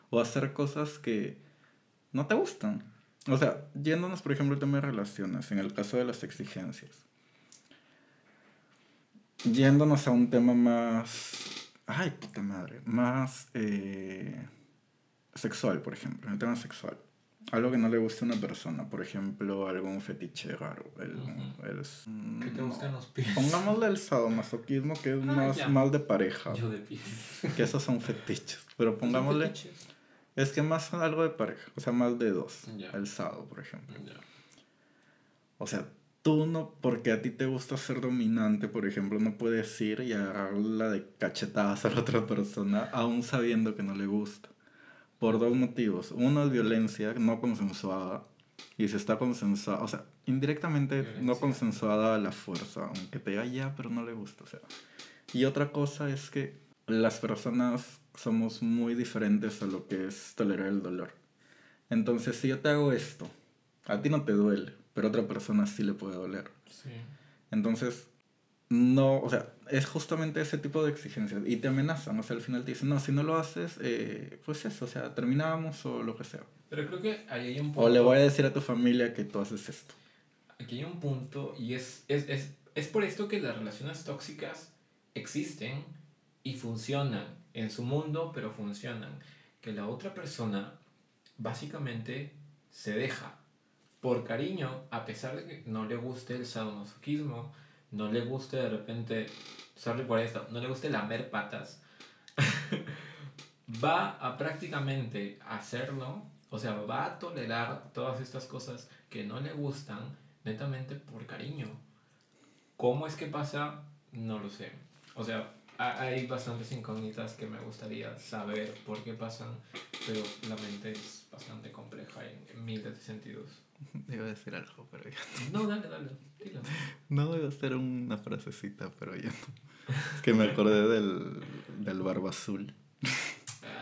O hacer cosas que no te gustan. O sea, yéndonos, por ejemplo, al tema de relaciones, en el caso de las exigencias. Yéndonos a un tema más. Ay, puta madre. Más eh, sexual, por ejemplo. El tema sexual. Algo que no le gusta a una persona. Por ejemplo, algún fetiche raro. El, Ujú. el- ¿Qué te no. gustan los pies? Pongámosle el sadomasoquismo, que es Ah, más ya. mal de pareja. Yo de pies. Que esos son fetiches. Pero pongámosle. Fetiches. Es que más algo de pareja, o sea, más de dos. El sábado, por ejemplo. Ya. O sea, tú no, porque a ti te gusta ser dominante, por ejemplo, no puedes ir y agarrarla de cachetadas a la otra persona, aún sabiendo que no le gusta. Por dos motivos. Uno es violencia no consensuada. Y si está consensuada, o sea, indirectamente no consensuada a la fuerza, aunque te diga ya, pero no le gusta, o sea. Y otra cosa es que las personas somos muy diferentes a lo que es tolerar el dolor. Entonces, si yo te hago esto, a ti no te duele, pero a otra persona sí le puede doler. Sí. Entonces, no, o sea, es justamente ese tipo de exigencias. Y te amenazan, o sea, al final te dicen, no, si no lo haces, eh, pues eso, o sea, terminamos o lo que sea. Pero creo que ahí hay un punto. O le voy a decir a tu familia que tú haces esto. Aquí hay un punto y es, es, es, es por esto que las relaciones tóxicas existen y funcionan en su mundo, pero funcionan. Que la otra persona básicamente se deja por cariño, a pesar de que no le guste el sadomasoquismo, no le guste de repente, sorry por esto, no le guste lamer patas, va a prácticamente hacerlo, o sea, va a tolerar todas estas cosas que no le gustan netamente por cariño. ¿Cómo es que pasa? No lo sé. O sea, ha- hay bastantes incógnitas que me gustaría saber por qué pasan, pero la mente es bastante compleja en, en miles de sentidos. Iba a decir algo, pero ya No, dale, dale, dilo. no. iba a hacer una frasecita, pero ya no. Es que me acordé del, del barba azul.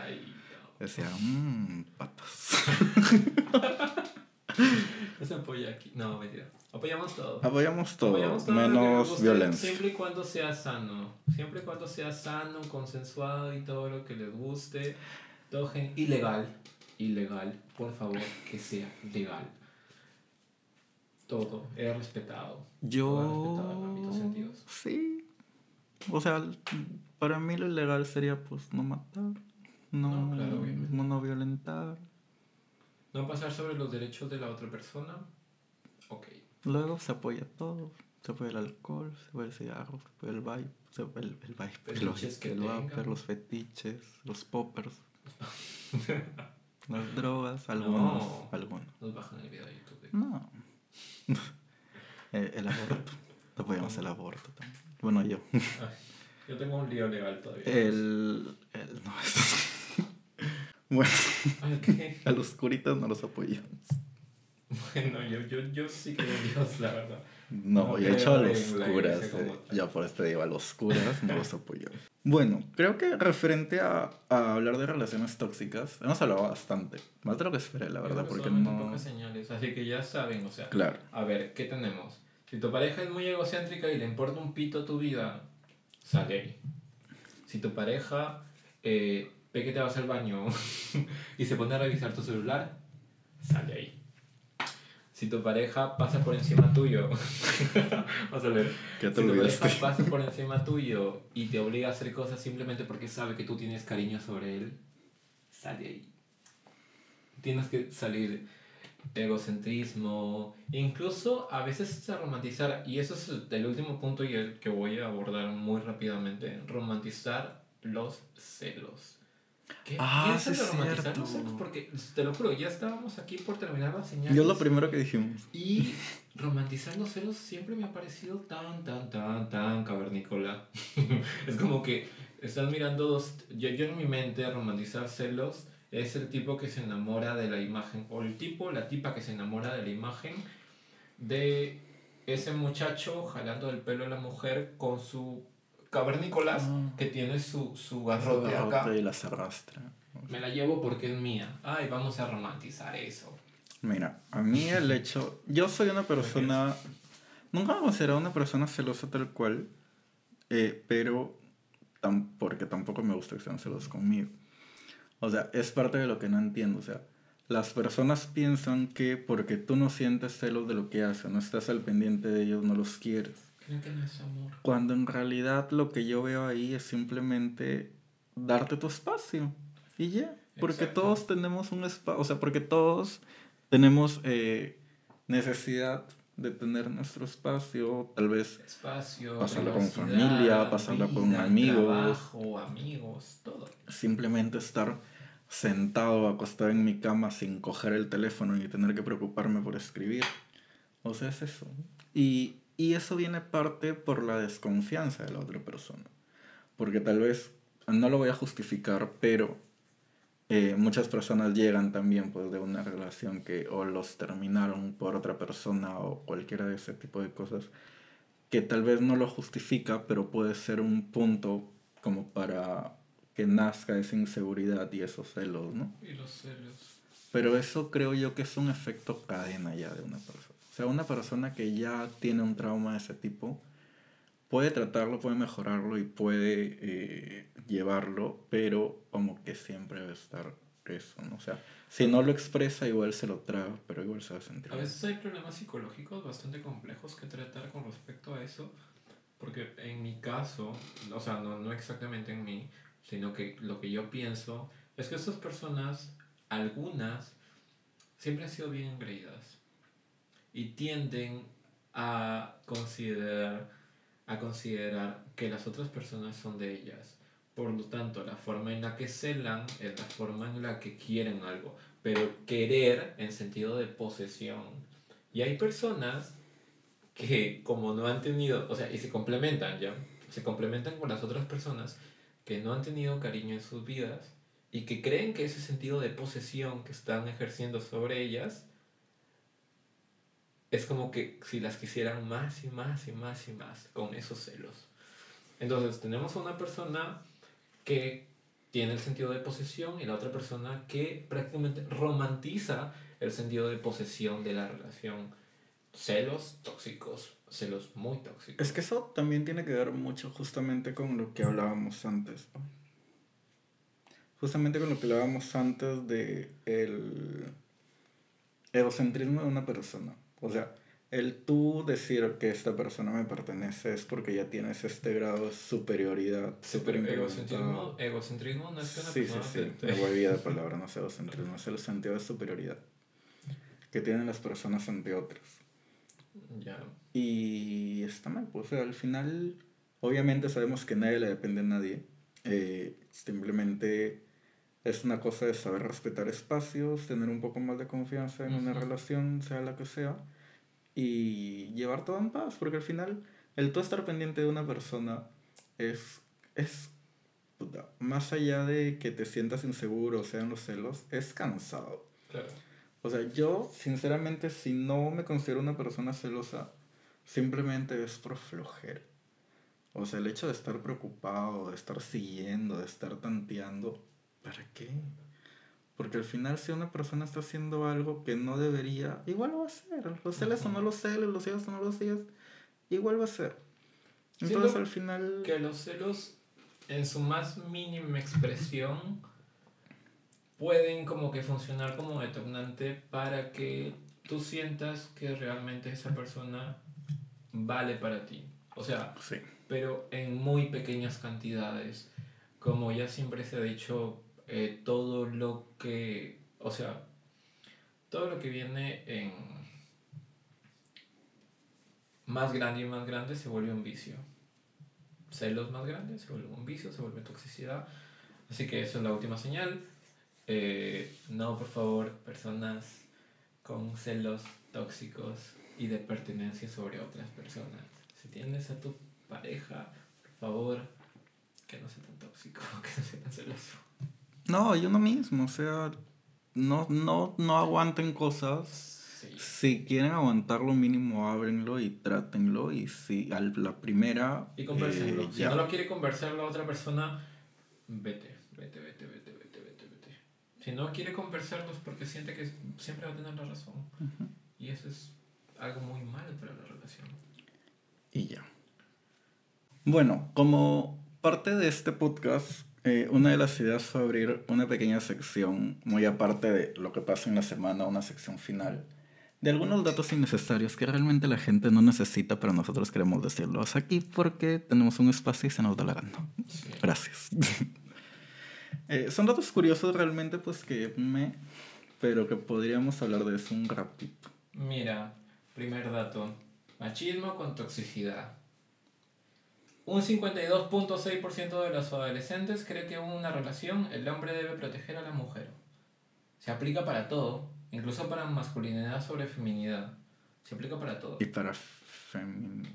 Ay, Decía, mmm, patas. no. se apoya aquí. No, mentira. Apoyamos todo. Apoyamos todo, Apoyamos todo lo que nos menos guste, violencia. Siempre y cuando sea sano. Siempre y cuando sea sano, consensuado y todo lo que les guste. Todo gen- ilegal. Ilegal. Por favor, que sea legal. Todo. He respetado. Todo respetado en Yo... sentidos. Sí. O sea, para mí lo ilegal sería pues no matar, no, No, claro, obviamente. no violentar. No pasar sobre los derechos de la otra persona. Ok. Luego se apoya todo. Se apoya el alcohol, se apoya el cigarro, se apoya el vape, se apoya el, el el, Fetiches el vapor, los fetiches, los poppers, las drogas, algunos, No. algunos. Nos bajan el video de YouTube. No. Eh, el aborto. Apoyamos el aborto también. Bueno, yo. Ay, yo tengo un lío legal todavía. El. el no, esto- bueno, Ay, ok. a los curitas no los apoyamos. Bueno, yo, yo, yo sí creo en Dios, la verdad. No, No yo he hecho a los curas. eh. Ya por este digo, a los curas no los apoyamos. Bueno, creo que referente a, a hablar de relaciones tóxicas, hemos hablado bastante. Más de lo que esperé, la verdad, porque no. pocas señales, así que ya saben, o sea, Claro. a ver, ¿qué tenemos? Si tu pareja es muy egocéntrica y le importa un pito tu vida, sale. Si tu pareja eh, ve que te vas al baño y se pone a revisar tu celular, sale. Si tu pareja pasa por encima tuyo, vas a ver. ¿Qué te si tu pareja pasa por encima tuyo y te obliga a hacer cosas simplemente porque sabe que tú tienes cariño sobre él, sale ahí. Tienes que salir de egocentrismo, incluso a veces se romantizar, y eso es el último punto y el que voy a abordar muy rápidamente, romantizar los celos. ¿Qué Ah, piensas sí de es romantizar cierto. los celos? Porque te lo juro, ya estábamos aquí por terminar la señal. Yo lo primero que dijimos. Y romantizar los celos siempre me ha parecido tan, tan, tan, tan cavernícola. es como que estás mirando dos... Yo, yo en mi mente romantizar celos es el tipo que se enamora de la imagen, o el tipo, la tipa que se enamora de la imagen de ese muchacho jalando el pelo a la mujer con su cavernícolas Ah. que tiene su, su garrote acá. Y las arrastra. Me la llevo porque es mía. Ay, vamos a romantizar eso. Mira, a mí el hecho. Yo soy una persona. Nunca me considero una persona celosa tal cual. eh, pero. tam- porque tampoco me gusta que sean celosos conmigo. O sea, es parte de lo que no entiendo. O sea, las personas piensan que porque tú no sientes celos de lo que hacen, no estás al pendiente de ellos, no los quieres. No es amor. Cuando en realidad lo que yo veo ahí es simplemente darte tu espacio. Y ya. Porque Exacto. todos tenemos un espacio, o sea, porque todos tenemos eh, necesidad de tener nuestro espacio, tal vez Espacio, Pasarla con familia, pasarla con amigos. Trabajo, amigos, todo. simplemente estar sentado, acostado en mi cama sin coger el teléfono y tener que preocuparme por escribir. O sea, es eso. Y, y eso viene parte por la desconfianza de la otra persona. Porque tal vez, no lo voy a justificar, pero eh, muchas personas llegan también pues de una relación que o los terminaron por otra persona o cualquiera de ese tipo de cosas que tal vez no lo justifica, pero puede ser un punto como para que nazca esa inseguridad y esos celos, ¿no? Y los celos. Pero eso creo yo que es un efecto cadena ya de una persona. O sea, una persona que ya tiene un trauma de ese tipo puede tratarlo, puede mejorarlo y puede eh, llevarlo, pero como que siempre debe estar eso, ¿no? O sea, si no lo expresa, igual se lo traga, pero igual se va a sentir. A veces hay problemas psicológicos bastante complejos que tratar con respecto a eso, porque en mi caso, o sea, no, no exactamente en mí, sino que lo que yo pienso es que estas personas, algunas, siempre han sido bien engreídas y tienden a considerar, a considerar que las otras personas son de ellas. Por lo tanto, la forma en la que celan es la forma en la que quieren algo, pero querer en sentido de posesión. Y hay personas que como no han tenido, o sea, y se complementan ya, se complementan con las otras personas que no han tenido cariño en sus vidas y que creen que ese sentido de posesión que están ejerciendo sobre ellas es como que si las quisieran más y más y más y más con esos celos. Entonces tenemos a una persona que tiene el sentido de posesión y la otra persona que prácticamente romantiza el sentido de posesión de la relación. Celos tóxicos, celos muy tóxicos. Es que eso también tiene que ver mucho justamente con lo que hablábamos antes. Justamente con lo que hablábamos antes de el egocentrismo de una persona. O sea, el tú decir que esta persona me pertenece es porque ya tienes este grado de superioridad. Super egocentrismo, egocentrismo no es que una sí, Sí, sí, me voy de palabra, no es egocentrismo, es el sentido de superioridad que tienen las personas ante otras. Ya. Y está mal, pues al final, obviamente sabemos que nadie le depende a nadie. Eh, simplemente es una cosa de saber respetar espacios, tener un poco más de confianza en una relación, sea la que sea y llevar todo en paz, porque al final el tú estar pendiente de una persona es, es más allá de que te sientas inseguro, sean los celos, es cansado. Claro. O sea, yo sinceramente si no me considero una persona celosa, simplemente es por flojera. O sea, el hecho de estar preocupado, de estar siguiendo, de estar tanteando, ¿para qué? Porque al final si una persona está haciendo algo que no debería, igual lo va a hacer. Los celes o no los celes, los celos o no los celes, igual va a ser. Entonces al final... Que los celos en su más mínima expresión pueden como que funcionar como detonante para que tú sientas que realmente esa persona vale para ti. O sea, sí. pero en muy pequeñas cantidades. Como ya siempre se ha dicho, eh, todo lo que, o sea, todo lo que viene en más grande y más grande se vuelve un vicio. Celos más grandes se vuelve un vicio, se vuelve toxicidad. Así que esa es la última señal. Eh, no, por favor, personas con celos tóxicos y de pertenencia sobre otras personas. Si tienes a tu pareja, por favor, que no sea tan tóxico, que no sea tan celoso. No, yo no mismo, o sea, no, no, no aguanten cosas. Si quieren aguantar lo mínimo, ábrenlo y trátenlo. Y si a la primera. Y conversenlo. Eh, si no lo quiere conversar la otra persona, vete, vete, vete, vete, vete, vete, vete. Si no quiere conversarlos porque siente que siempre va a tener la razón. Y eso es algo muy malo para la relación. Y ya. Bueno, como parte de este podcast, eh, una de las ideas fue abrir una pequeña sección, muy aparte de lo que pasa en la semana, una sección final, de algunos datos innecesarios que realmente la gente no necesita, pero nosotros queremos decirlos aquí porque tenemos un espacio y se nos da la gana. Gracias. Eh, son datos curiosos realmente, pues que me... pero que podríamos hablar de eso un ratito. Mira, primer dato, machismo con toxicidad. Un 52.6% de los adolescentes cree que en una relación el hombre debe proteger a la mujer. Se aplica para todo, incluso para masculinidad sobre feminidad. Se aplica para todo. Y para femin...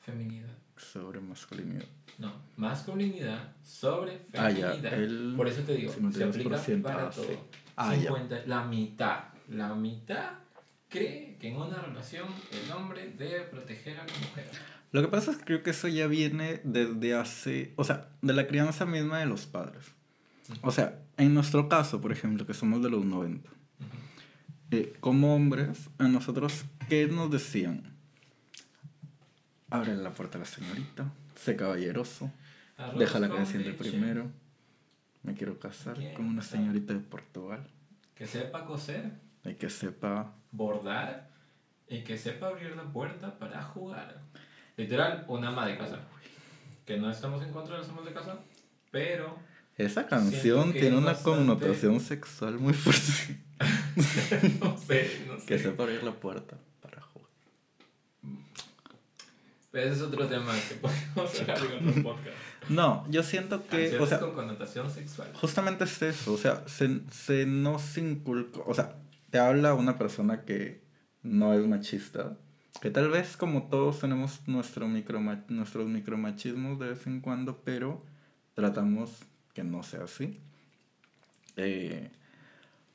Feminidad. sobre masculinidad. No, masculinidad sobre Ah, ya, feminidad. el Por eso te digo, se aplica 52%, para todo. Ah, ya. 50, la mitad. La mitad cree que en una relación el hombre debe proteger a la mujer. Lo que pasa es que creo que eso ya viene desde hace, o sea, de la crianza misma de los padres. O sea, en nuestro caso, por ejemplo, que somos de los 90, Ujú. eh, como hombres, a nosotros, ¿qué nos decían? Abre la puerta a la señorita, sé caballeroso, Arroz déjala que leche, primero. Me quiero casar Quiero con una señorita de Portugal. Que sepa coser, Y que sepa bordar y que sepa abrir la puerta para jugar. Literal, una ama de casa. Que no estamos en contra de los amas de casa, pero Esa canción tiene una bastante- connotación sexual muy fuerte. no sé, no sé. que sepa abrir la puerta para jugar. Pero ese es otro tema que podemos hablar en otro podcast. No, yo siento que, Canciones o sea, con connotación sexual. justamente es eso, o sea, se, se nos inculca, o sea, te habla una persona que no es machista, que tal vez como todos tenemos nuestro microma- nuestros micromachismos de vez en cuando, pero tratamos que no sea así. Eh,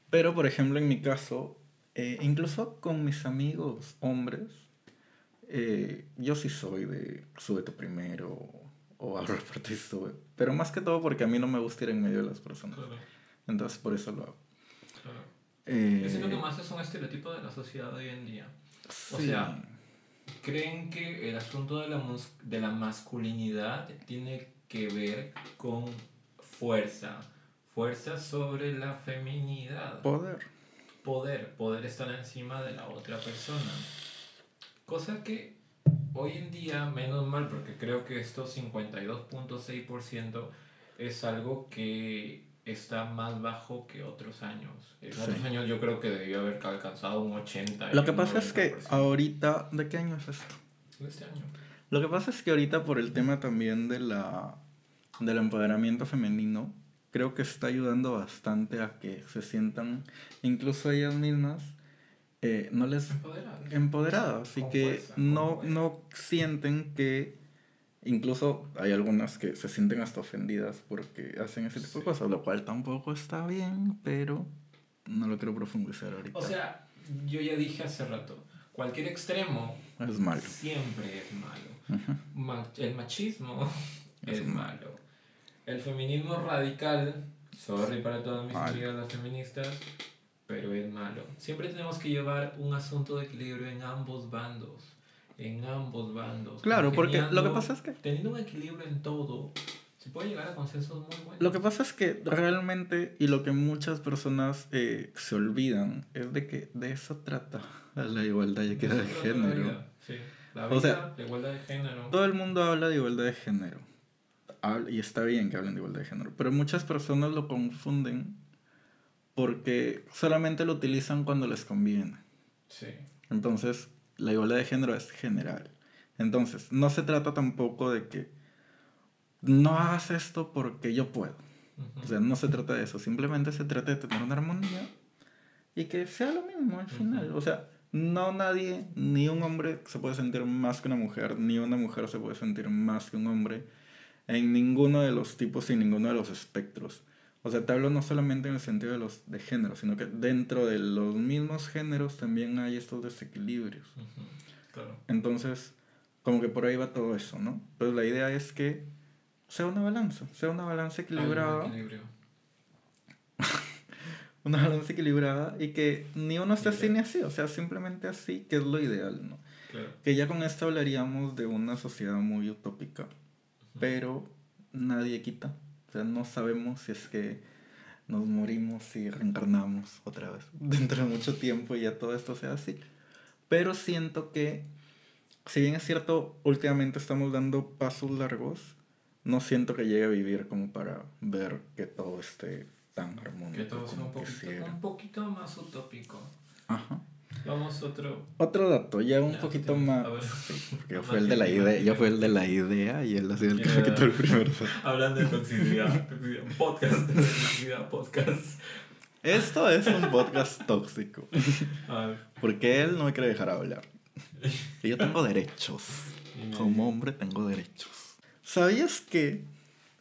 pero, por ejemplo, en mi caso, eh, incluso con mis amigos hombres, eh, yo sí soy de súbete primero o abro la puerta y sube. Pero más que todo porque a mí no me gusta ir en medio de las personas. Claro, Entonces por eso lo hago. claro. Eh, Yo siento que más es un estereotipo de la sociedad de hoy en día. O sí. sea, creen que el asunto de la, de la masculinidad tiene que ver con fuerza. Fuerza sobre la feminidad. poder. Poder. Poder estar encima de la otra persona. Cosa que hoy en día, menos mal, porque creo que esto 52.6% es algo que está más bajo que otros años. En Sí. otros años yo creo que debió haber alcanzado un 80. Lo que pasa es que 90%. ahorita... ¿De qué año es esto? Este año. Lo que pasa es que ahorita por el tema también de la, del empoderamiento femenino, creo que está ayudando bastante a que se sientan, incluso ellas mismas, eh, no les Empoderadas. empoderadas Con que fuerza, no, no sienten que incluso hay algunas que se sienten hasta ofendidas porque hacen ese tipo de Sí. cosas, lo cual tampoco está bien, pero no lo quiero profundizar ahorita. O sea, yo ya dije hace rato, cualquier extremo es malo. siempre es malo. El machismo Es es malo. malo. El feminismo radical, sorry para todas mis Malo. amigas las feministas, pero es malo. Siempre tenemos que llevar un asunto de equilibrio en ambos bandos. En ambos bandos. Claro, porque lo que pasa es que Teniendo un equilibrio en todo, se puede llegar a consensos muy buenos. Lo que pasa es que realmente, y lo que muchas personas eh, se olvidan, es de que de eso trata la igualdad y equidad de Eso trata la género. vida, Sí, la O vida, sea, la igualdad de género. Todo el mundo habla de igualdad de género. Y está bien que hablen de igualdad de género. Pero muchas personas lo confunden porque solamente lo utilizan cuando les conviene. Sí. Entonces, la igualdad de género es general. Entonces, no se trata tampoco de que no hagas esto porque yo puedo. O sea, no se trata de eso, simplemente se trata de tener una armonía y que sea lo mismo al final. O sea, no nadie, ni un hombre se puede sentir más que una mujer, ni una mujer se puede sentir más que un hombre en ninguno de los tipos y ninguno de los espectros. O sea, te hablo no solamente en el sentido de los de género, sino que dentro de los mismos géneros también hay estos desequilibrios. Claro. Entonces, como que por ahí va todo eso, ¿no? Pues la idea es que sea una balanza, sea una balanza equilibrada. Una balanza equilibrada y que ni uno esté así ni así, o sea, simplemente así, que es lo ideal, ¿no? Claro. Que ya con esto hablaríamos de una sociedad muy utópica, pero nadie quita, o sea, no sabemos si es que nos morimos y reencarnamos otra vez dentro de mucho tiempo y ya todo esto sea así. Pero siento que, si bien es cierto, últimamente estamos dando pasos largos, no siento que llegue a vivir como para ver que todo esté tan armónico Que todo sea un poquito, un poquito más utópico. Ajá. Vamos otro. Otro dato, ya un Ya, poquito sí, más. porque yo el de la idea, yo fue el de la idea y él ha sido el que me quitó el primero. Hablando de toxicidad, toxicidad, podcast toxicidad, podcast. Esto es un podcast tóxico. A ver, Porque él no me quiere dejar hablar. Y yo tengo derechos. Como hombre tengo derechos. ¿Sabías que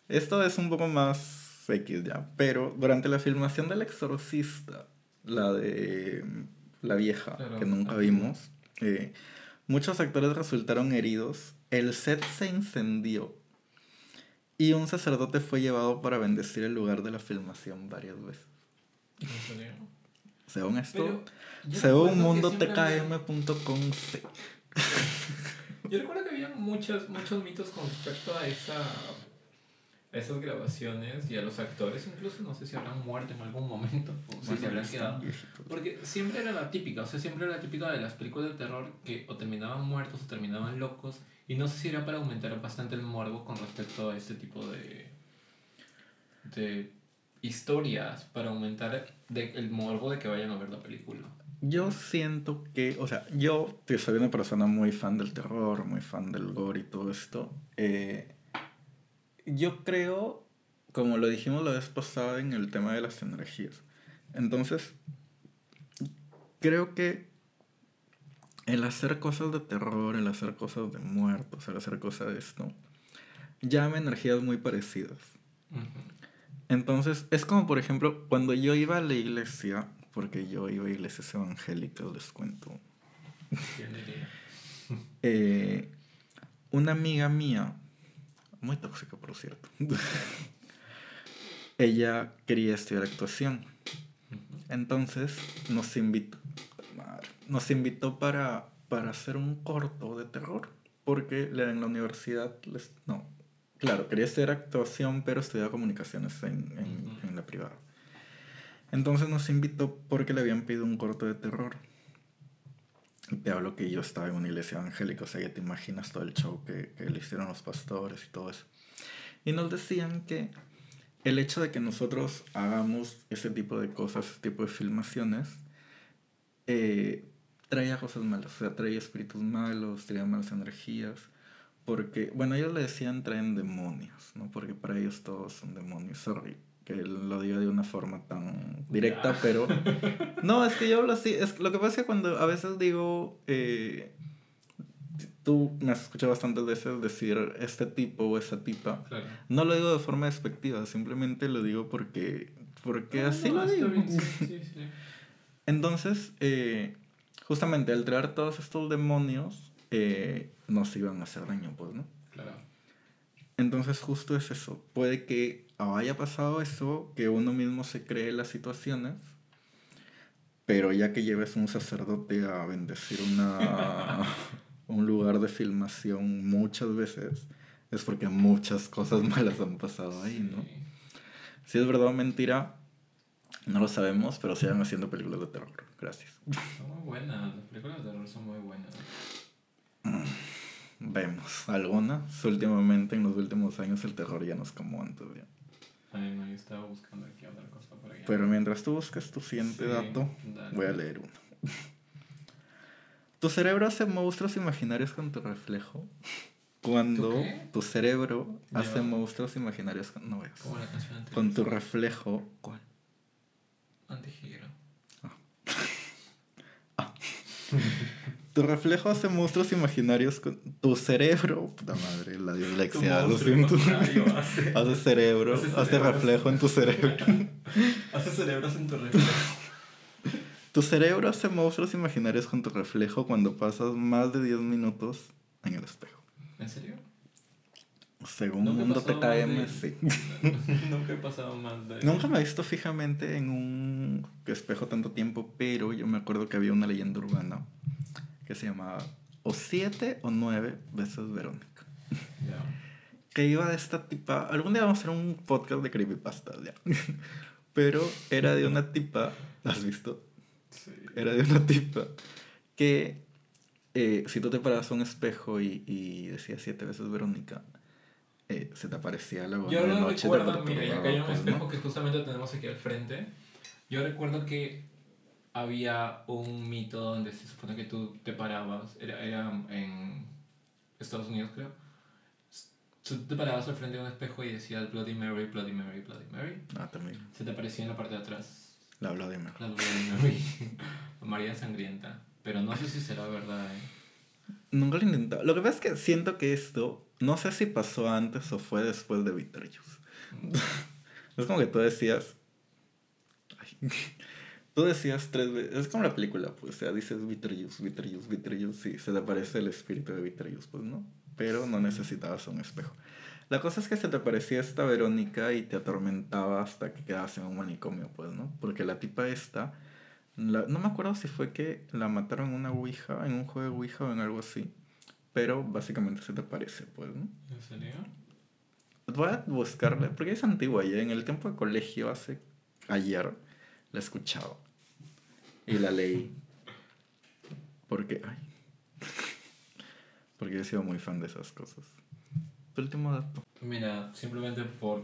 esto es un poco más X ya? Pero durante la filmación del Exorcista, la de la vieja, Claro, que nunca ajá. vimos, eh, muchos actores resultaron heridos. El set se incendió. Y un sacerdote fue llevado para bendecir el lugar de la filmación varias veces. ¿En serio? Según esto, según había- mundotkm.com. sí. Yo recuerdo que había muchos, muchos mitos con respecto a esa esas grabaciones y a los actores incluso no sé si habrán muerto en algún momento o si Bueno, se habrán quedado. Porque siempre era la típica o sea siempre era la típica de las películas de terror que o terminaban muertos o terminaban locos y no sé si era para aumentar bastante el morbo con respecto a este tipo de de historias para aumentar de- el morbo de que vayan a ver la película. Yo siento que, o sea, yo que soy una persona muy fan del terror, muy fan del gore y todo esto. eh, yo creo, como lo dijimos la vez pasada en el tema de las energías. Entonces, creo que el hacer cosas de terror, el hacer cosas de muertos, el hacer cosas de esto, llama energías muy parecidas. Entonces, es como por ejemplo, cuando yo iba a la iglesia, porque yo iba a iglesias evangélicas, les cuento. Eh, una amiga mía, muy tóxica por cierto, ella quería estudiar actuación. Entonces nos invitó, nos invitó para, para hacer un corto de terror, porque en la universidad, les, no, claro, quería estudiar actuación, pero estudiaba comunicaciones en, en- en la privada. Entonces nos invitó porque le habían pedido un corto de terror. Te hablo que yo estaba en una iglesia evangélica, o sea, ya te imaginas todo el show que, que le hicieron los pastores y todo eso. Y nos decían que el hecho de que nosotros hagamos ese tipo de cosas, ese tipo de filmaciones, eh, traía cosas malas, o sea, traía espíritus malos, traía malas energías, porque, bueno, ellos le decían traen demonios, ¿no? Porque para ellos todos son demonios, sorry, que lo diga de una forma tan directa, pero... No, es que yo hablo así, es, lo que pasa es que cuando a veces digo... eh, tú me has escuchado bastantes veces decir este tipo o esa tipa. Claro. No lo digo de forma despectiva, simplemente lo digo porque, porque No, así no, lo digo. bien, sí, sí, sí. Entonces, eh, justamente al traer todos estos demonios, eh, nos iban a hacer daño, pues, ¿no? Claro. Entonces, justo es eso. Puede que haya pasado eso, que uno mismo se cree las situaciones, pero ya que lleves un sacerdote a bendecir una, un lugar de filmación muchas veces, es porque muchas cosas malas han pasado ahí, ¿no? Sí. Si es verdad o mentira, no lo sabemos, pero sigan haciendo películas de terror. Gracias. Son muy buenas, las películas de terror son muy buenas. Vemos algunas. Últimamente, en los últimos años, el terror ya no es como antes. ya. Ay, no, yo estaba buscando aquí otra cosa por allá. Pero mientras tú buscas tu siguiente Sí, dato, dale. voy a leer uno. Tu cerebro hace monstruos imaginarios con tu reflejo. Cuando ¿Tu cerebro hace monstruos imaginarios con, no ves, Como la canción anterior. con tu reflejo. ¿Cuál? Antigiro. Tu reflejo hace monstruos imaginarios con tu cerebro. Puta madre, la dislexia, Tu monstruo hace- Hace cerebro, Hace reflejo en tu cerebro. Hace cerebros en tu reflejo. Tu cerebro hace monstruos imaginarios con tu reflejo cuando pasas más de 10 minutos en el espejo. ¿En serio? Según Mundo TKM, de- sí. Nunca he pasado más de Nunca me he visto fijamente en un espejo tanto tiempo, pero yo me acuerdo que había una leyenda urbana que se llamaba o siete o nueve veces Verónica. Ya. Que iba de esta tipa. Algún día vamos a hacer un podcast de creepypastas, ya. Pero era de una tipa. ¿la ¿Has visto? Sí. Era de una tipa que eh, si tú te parabas a un espejo y, y decías siete veces Verónica, eh, se te aparecía la Yo de no noche. recuerdo, mira, que hay un pues, ¿no? espejo que justamente tenemos aquí al frente. Yo recuerdo que había un mito donde se supone que tú te parabas, era, era en Estados Unidos creo. Tú te parabas al frente de un espejo y decías Bloody Mary, Bloody Mary, Bloody Mary. Ah, también. Se te aparecía en la parte de atrás La hablo de la Bloody Mary, María Sangrienta. Pero no sé si será verdad, ¿eh? Nunca lo he intentado. Lo que pasa es que siento que esto, no sé si pasó antes o fue después de Beetlejuice. es como que tú decías. Ay, tú decías tres veces. Es como la película, pues. O sea, dices Beetlejuice, Beetlejuice, Beetlejuice. Sí, se te aparece el espíritu de Beetlejuice, pues no. Pero no necesitabas un espejo. La cosa es que se te parecía esta Verónica y te atormentaba hasta que quedabas en un manicomio, pues, ¿no? Porque la tipa esta, la- no me acuerdo si fue que la mataron en una Ouija, en un juego de Ouija o en algo así, pero básicamente se te parece, pues, ¿no? ¿En serio? Voy a buscarla, porque es antigua ya, en el tiempo de colegio, hace ayer, la he escuchado y la leí. Porque, ay, porque yo he sido muy fan de esas cosas. Tu último dato. Mira, simplemente por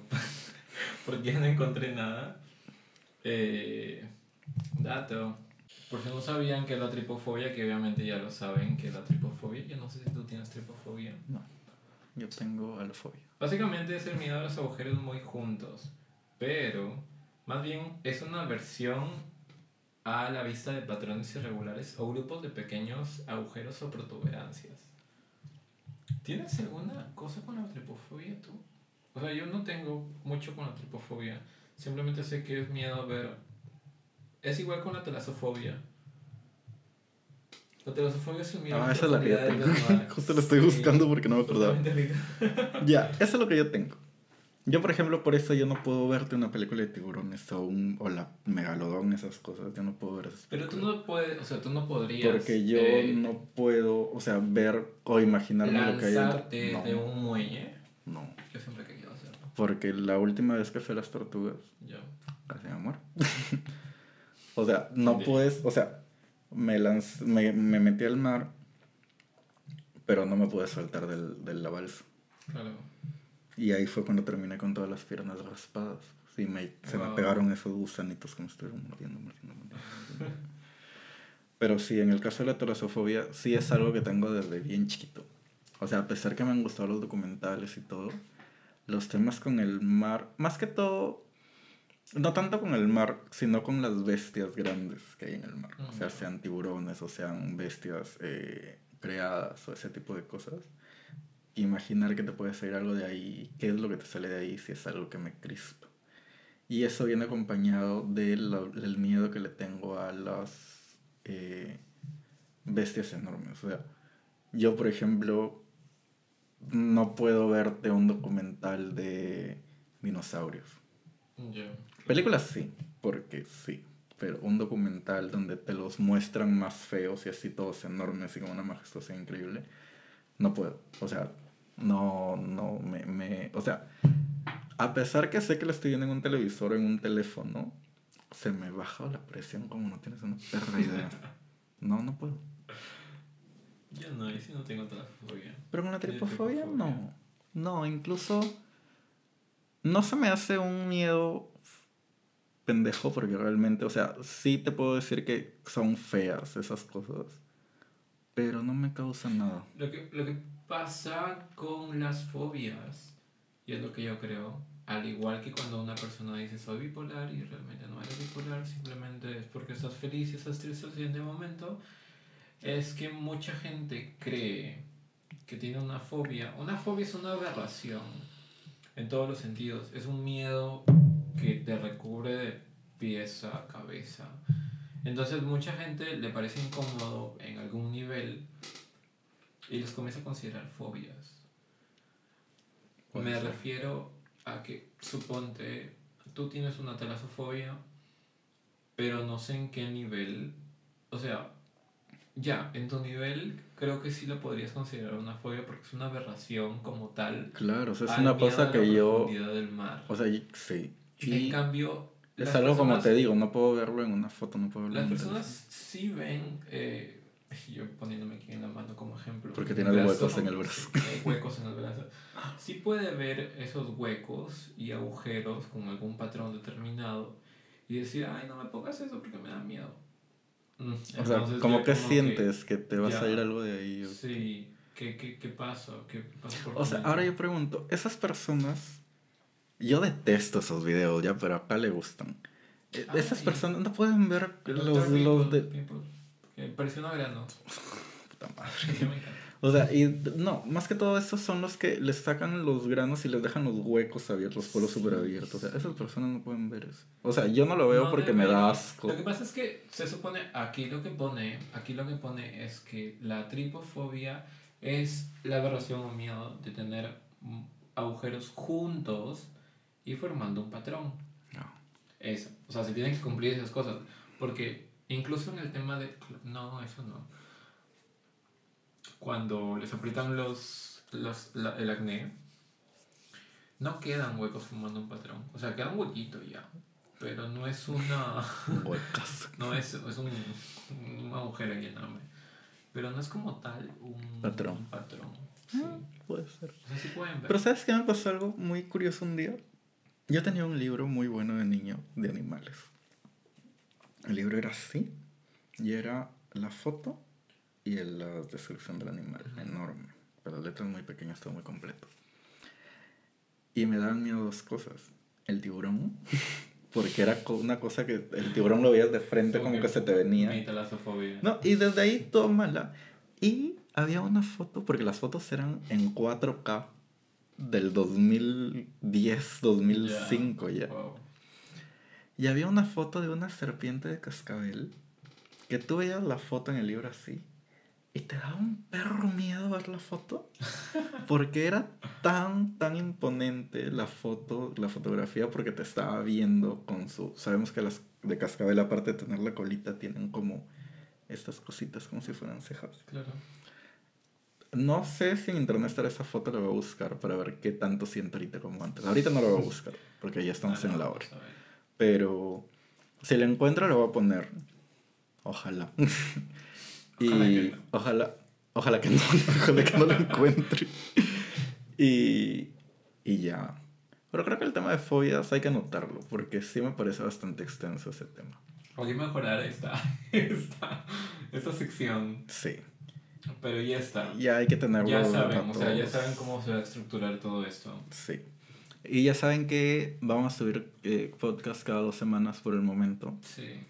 porque no encontré nada. Eh, dato. Por si no sabían que la tripofobia, que obviamente ya lo saben, que la tripofobia, yo no sé si tú tienes tripofobia. No, yo tengo alofobia. Básicamente es el miedo a los agujeros muy juntos, pero más bien es una versión a la vista de patrones irregulares o grupos de pequeños agujeros o protuberancias. ¿Tienes alguna cosa con la tripofobia tú? O sea, yo no tengo mucho con la tripofobia, simplemente sé que es miedo a ver... Es igual con la telasofobia. La telasofobia es el miedo a Ah, las esa es la que yo tengo. Justo la estoy Sí, buscando porque no me acordaba. Ya, eso es lo que yo tengo. Yo, por ejemplo, por eso yo no puedo verte una película de tiburones o, un, o la megalodón, esas cosas. Yo no puedo ver esas Pero tú no puedes, o sea, tú no podrías. Porque yo eh, no puedo, o sea, ver o imaginarme lo que hay lanzarte dentro. de un muelle. No, no. Yo siempre he querido hacerlo. Porque la última vez que fui a las tortugas, Yo. casi me muero. o sea, no puedes, o sea, me, lanz- me, me metí al mar, pero no me pude saltar del, de la balsa. Claro. Y ahí fue cuando terminé con todas las piernas raspadas. Sí, me, se me pegaron esos gusanitos que me estuvieron mordiendo, mordiendo, mordiendo. Pero sí, en el caso de la torasofobia, sí es algo que tengo desde bien chiquito. O sea, a pesar que me han gustado los documentales y todo, los temas con el mar, más que todo, no tanto con el mar, sino con las bestias grandes que hay en el mar. O sea, sean tiburones o sean bestias eh, creadas o ese tipo de cosas. Imaginar que te puede salir algo de ahí, qué es lo que te sale de ahí, si es algo que me crispa. Y eso viene acompañado del del miedo que le tengo a las eh, bestias enormes. O sea, yo, por ejemplo, no puedo verte un documental de dinosaurios. Yo. Películas sí, porque sí. Pero un documental donde te los muestran más feos y así todos enormes y con una majestuosidad increíble, no puedo. O sea, no, no, me, me... O sea, a pesar que sé que lo estoy viendo en un televisor o en un teléfono, se me baja la presión como no tienes una perra idea. No, no puedo. Yo no, yo sí no tengo telasofobia. Pero con la tripofobia tripofobia. no. No, incluso no se me hace un miedo pendejo porque realmente, o sea, sí te puedo decir que son feas esas cosas, pero no me causan nada. Lo que, lo que pasa con las fobias, y es lo que yo creo, al igual que cuando una persona dice soy bipolar y realmente no eres bipolar, simplemente es porque estás feliz y estás triste al siguiente momento, es que mucha gente cree que tiene una fobia. Una fobia es una aberración en todos los sentidos. Es un miedo que te recubre de pies a cabeza. Entonces mucha gente le parece incómodo en algún nivel y los comienza a considerar fobias. Me ser. refiero a que, suponte, tú tienes una talasofobia, pero no sé en qué nivel, o sea, ya, en tu nivel creo que sí lo podrías considerar una fobia porque es una aberración como tal. Claro, o sea, es una cosa que yo, profundidad del mar. o sea, y- sí. en Y cambio, es algo como te digo, no puedo verlo en una foto, no puedo verlo Las en personas sí ven, eh, yo poniéndome aquí en la mano como ejemplo. Porque brazo, huecos en el brazo. sí, hay huecos en el brazo. Sí puede ver esos huecos y agujeros con algún patrón determinado y decir, ay, no me pongas eso porque me da miedo. Mm, O sea, entonces como que sientes que, te va a salir algo de ahí. Sí, ¿qué, qué, qué pasa? ¿Qué pasa por O sea, ahora yo pregunto, esas personas, yo detesto esos videos ya, pero acá le gustan. Eh, Esas Ay. personas no pueden ver los, los de... Que pareció una grano. puta madre. Sí, me encanta. O sea, y no, más que todo eso son los que les sacan los granos y les dejan los huecos abiertos, los polos súper abiertos. O sea, esas personas no pueden ver eso. O sea, yo no lo veo No porque me da asco. Lo que pasa es que se supone, aquí lo que pone, aquí lo que pone es que la tripofobia es la aberración o miedo de tener agujeros juntos y formando un patrón. No. Eso. O sea, se tienen que cumplir esas cosas. Porque incluso en el tema de... No, eso no. Cuando les aprietan los, los la- el acné, no quedan huecos formando un patrón. O sea, queda un huequito ya. Pero no es una... Huecas. No es, es un, un agujero enorme. Pero no es como tal un Patrón. un patrón. Sí. Puede ser. O sea, sí pueden ver. Pero ¿sabes qué me pasó algo muy curioso un día? Yo tenía un libro muy bueno de niño de animales. El libro era así y era la foto y la descripción del animal, enorme. Pero las letras muy pequeñas, todo muy completo. Y me daban miedo dos cosas. El tiburón, porque era una cosa que el tiburón lo veías de frente como que se te venía. No, y desde ahí todo mala. Y había una foto, porque las fotos eran en 4K del 2010, 2005 ya. Wow. Y había una foto de una serpiente de cascabel que tú veías la foto en el libro así. Y te daba un perro miedo ver la foto. Porque era tan, tan imponente la foto, la fotografía, porque te estaba viendo con su... Sabemos que las de cascabel, aparte de tener la colita, tienen como estas cositas como si fueran cejas. Claro. No sé si en internet estará esa foto, la voy a buscar para ver qué tanto siento ahorita como antes. Ahorita no la voy a buscar, porque ya estamos Ah, en la vamos hora. Pero si la encuentro, la voy a poner. Ojalá. y Ojalá que no. ojalá, ojalá que no, ojalá que no la encuentre. y, y ya. Pero creo que el tema de fobias hay que anotarlo, porque sí me parece bastante extenso ese tema. Hay que mejorar esta, esta, esta sección. Sí. Pero ya está. Ya hay que tenerlo. Ya saben, o sea, ya saben cómo se va a estructurar todo esto. Sí. Y ya saben que vamos a subir eh, podcast cada dos semanas por el momento. Sí.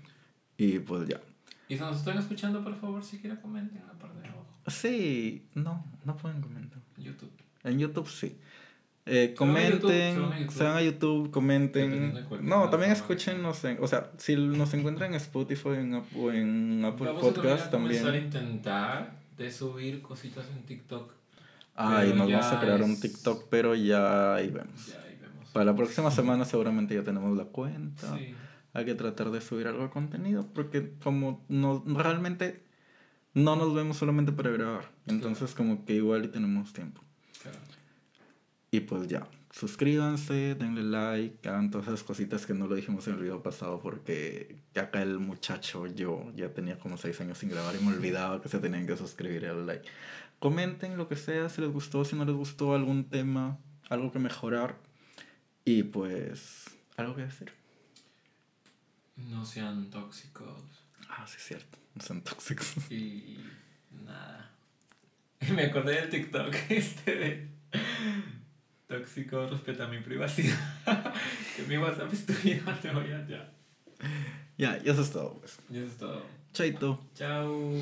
Y pues ya. Y si nos están escuchando, por favor, si quieren comenten en la parte de abajo. Sí, no, no pueden comentar. YouTube. En YouTube sí. Eh, comenten, se van a YouTube. a comenten. No, también escúchenos en, o sea, si nos encuentran en Spotify en, o en Apple Vamos Podcast a comenzar a también. intentar de subir cositas en TikTok. Ay, nos vamos a crear un TikTok, pero ya ahí vemos. Ya. Para la próxima semana seguramente ya tenemos la cuenta. Sí. Hay que tratar de subir algo de contenido porque como no, realmente no nos vemos solamente para grabar. Entonces como que igual y tenemos tiempo. Claro. Y pues ya, suscríbanse, denle like, hagan todas esas cositas que no lo dijimos en el video pasado porque acá el muchacho, yo ya tenía como 6 años sin grabar y me olvidaba que se tenían que suscribir y darle like. Comenten lo que sea, si les gustó, si no les gustó algún tema, algo que mejorar y pues algo que decir. No sean tóxicos. Ah, sí es cierto, no sean tóxicos. Y nada. Me acordé del TikTok este de tóxico, respeta mi privacidad. que mi WhatsApp estuviera, te voy a ya. ya, y eso es todo pues. Y eso es todo. Chaito. Chao.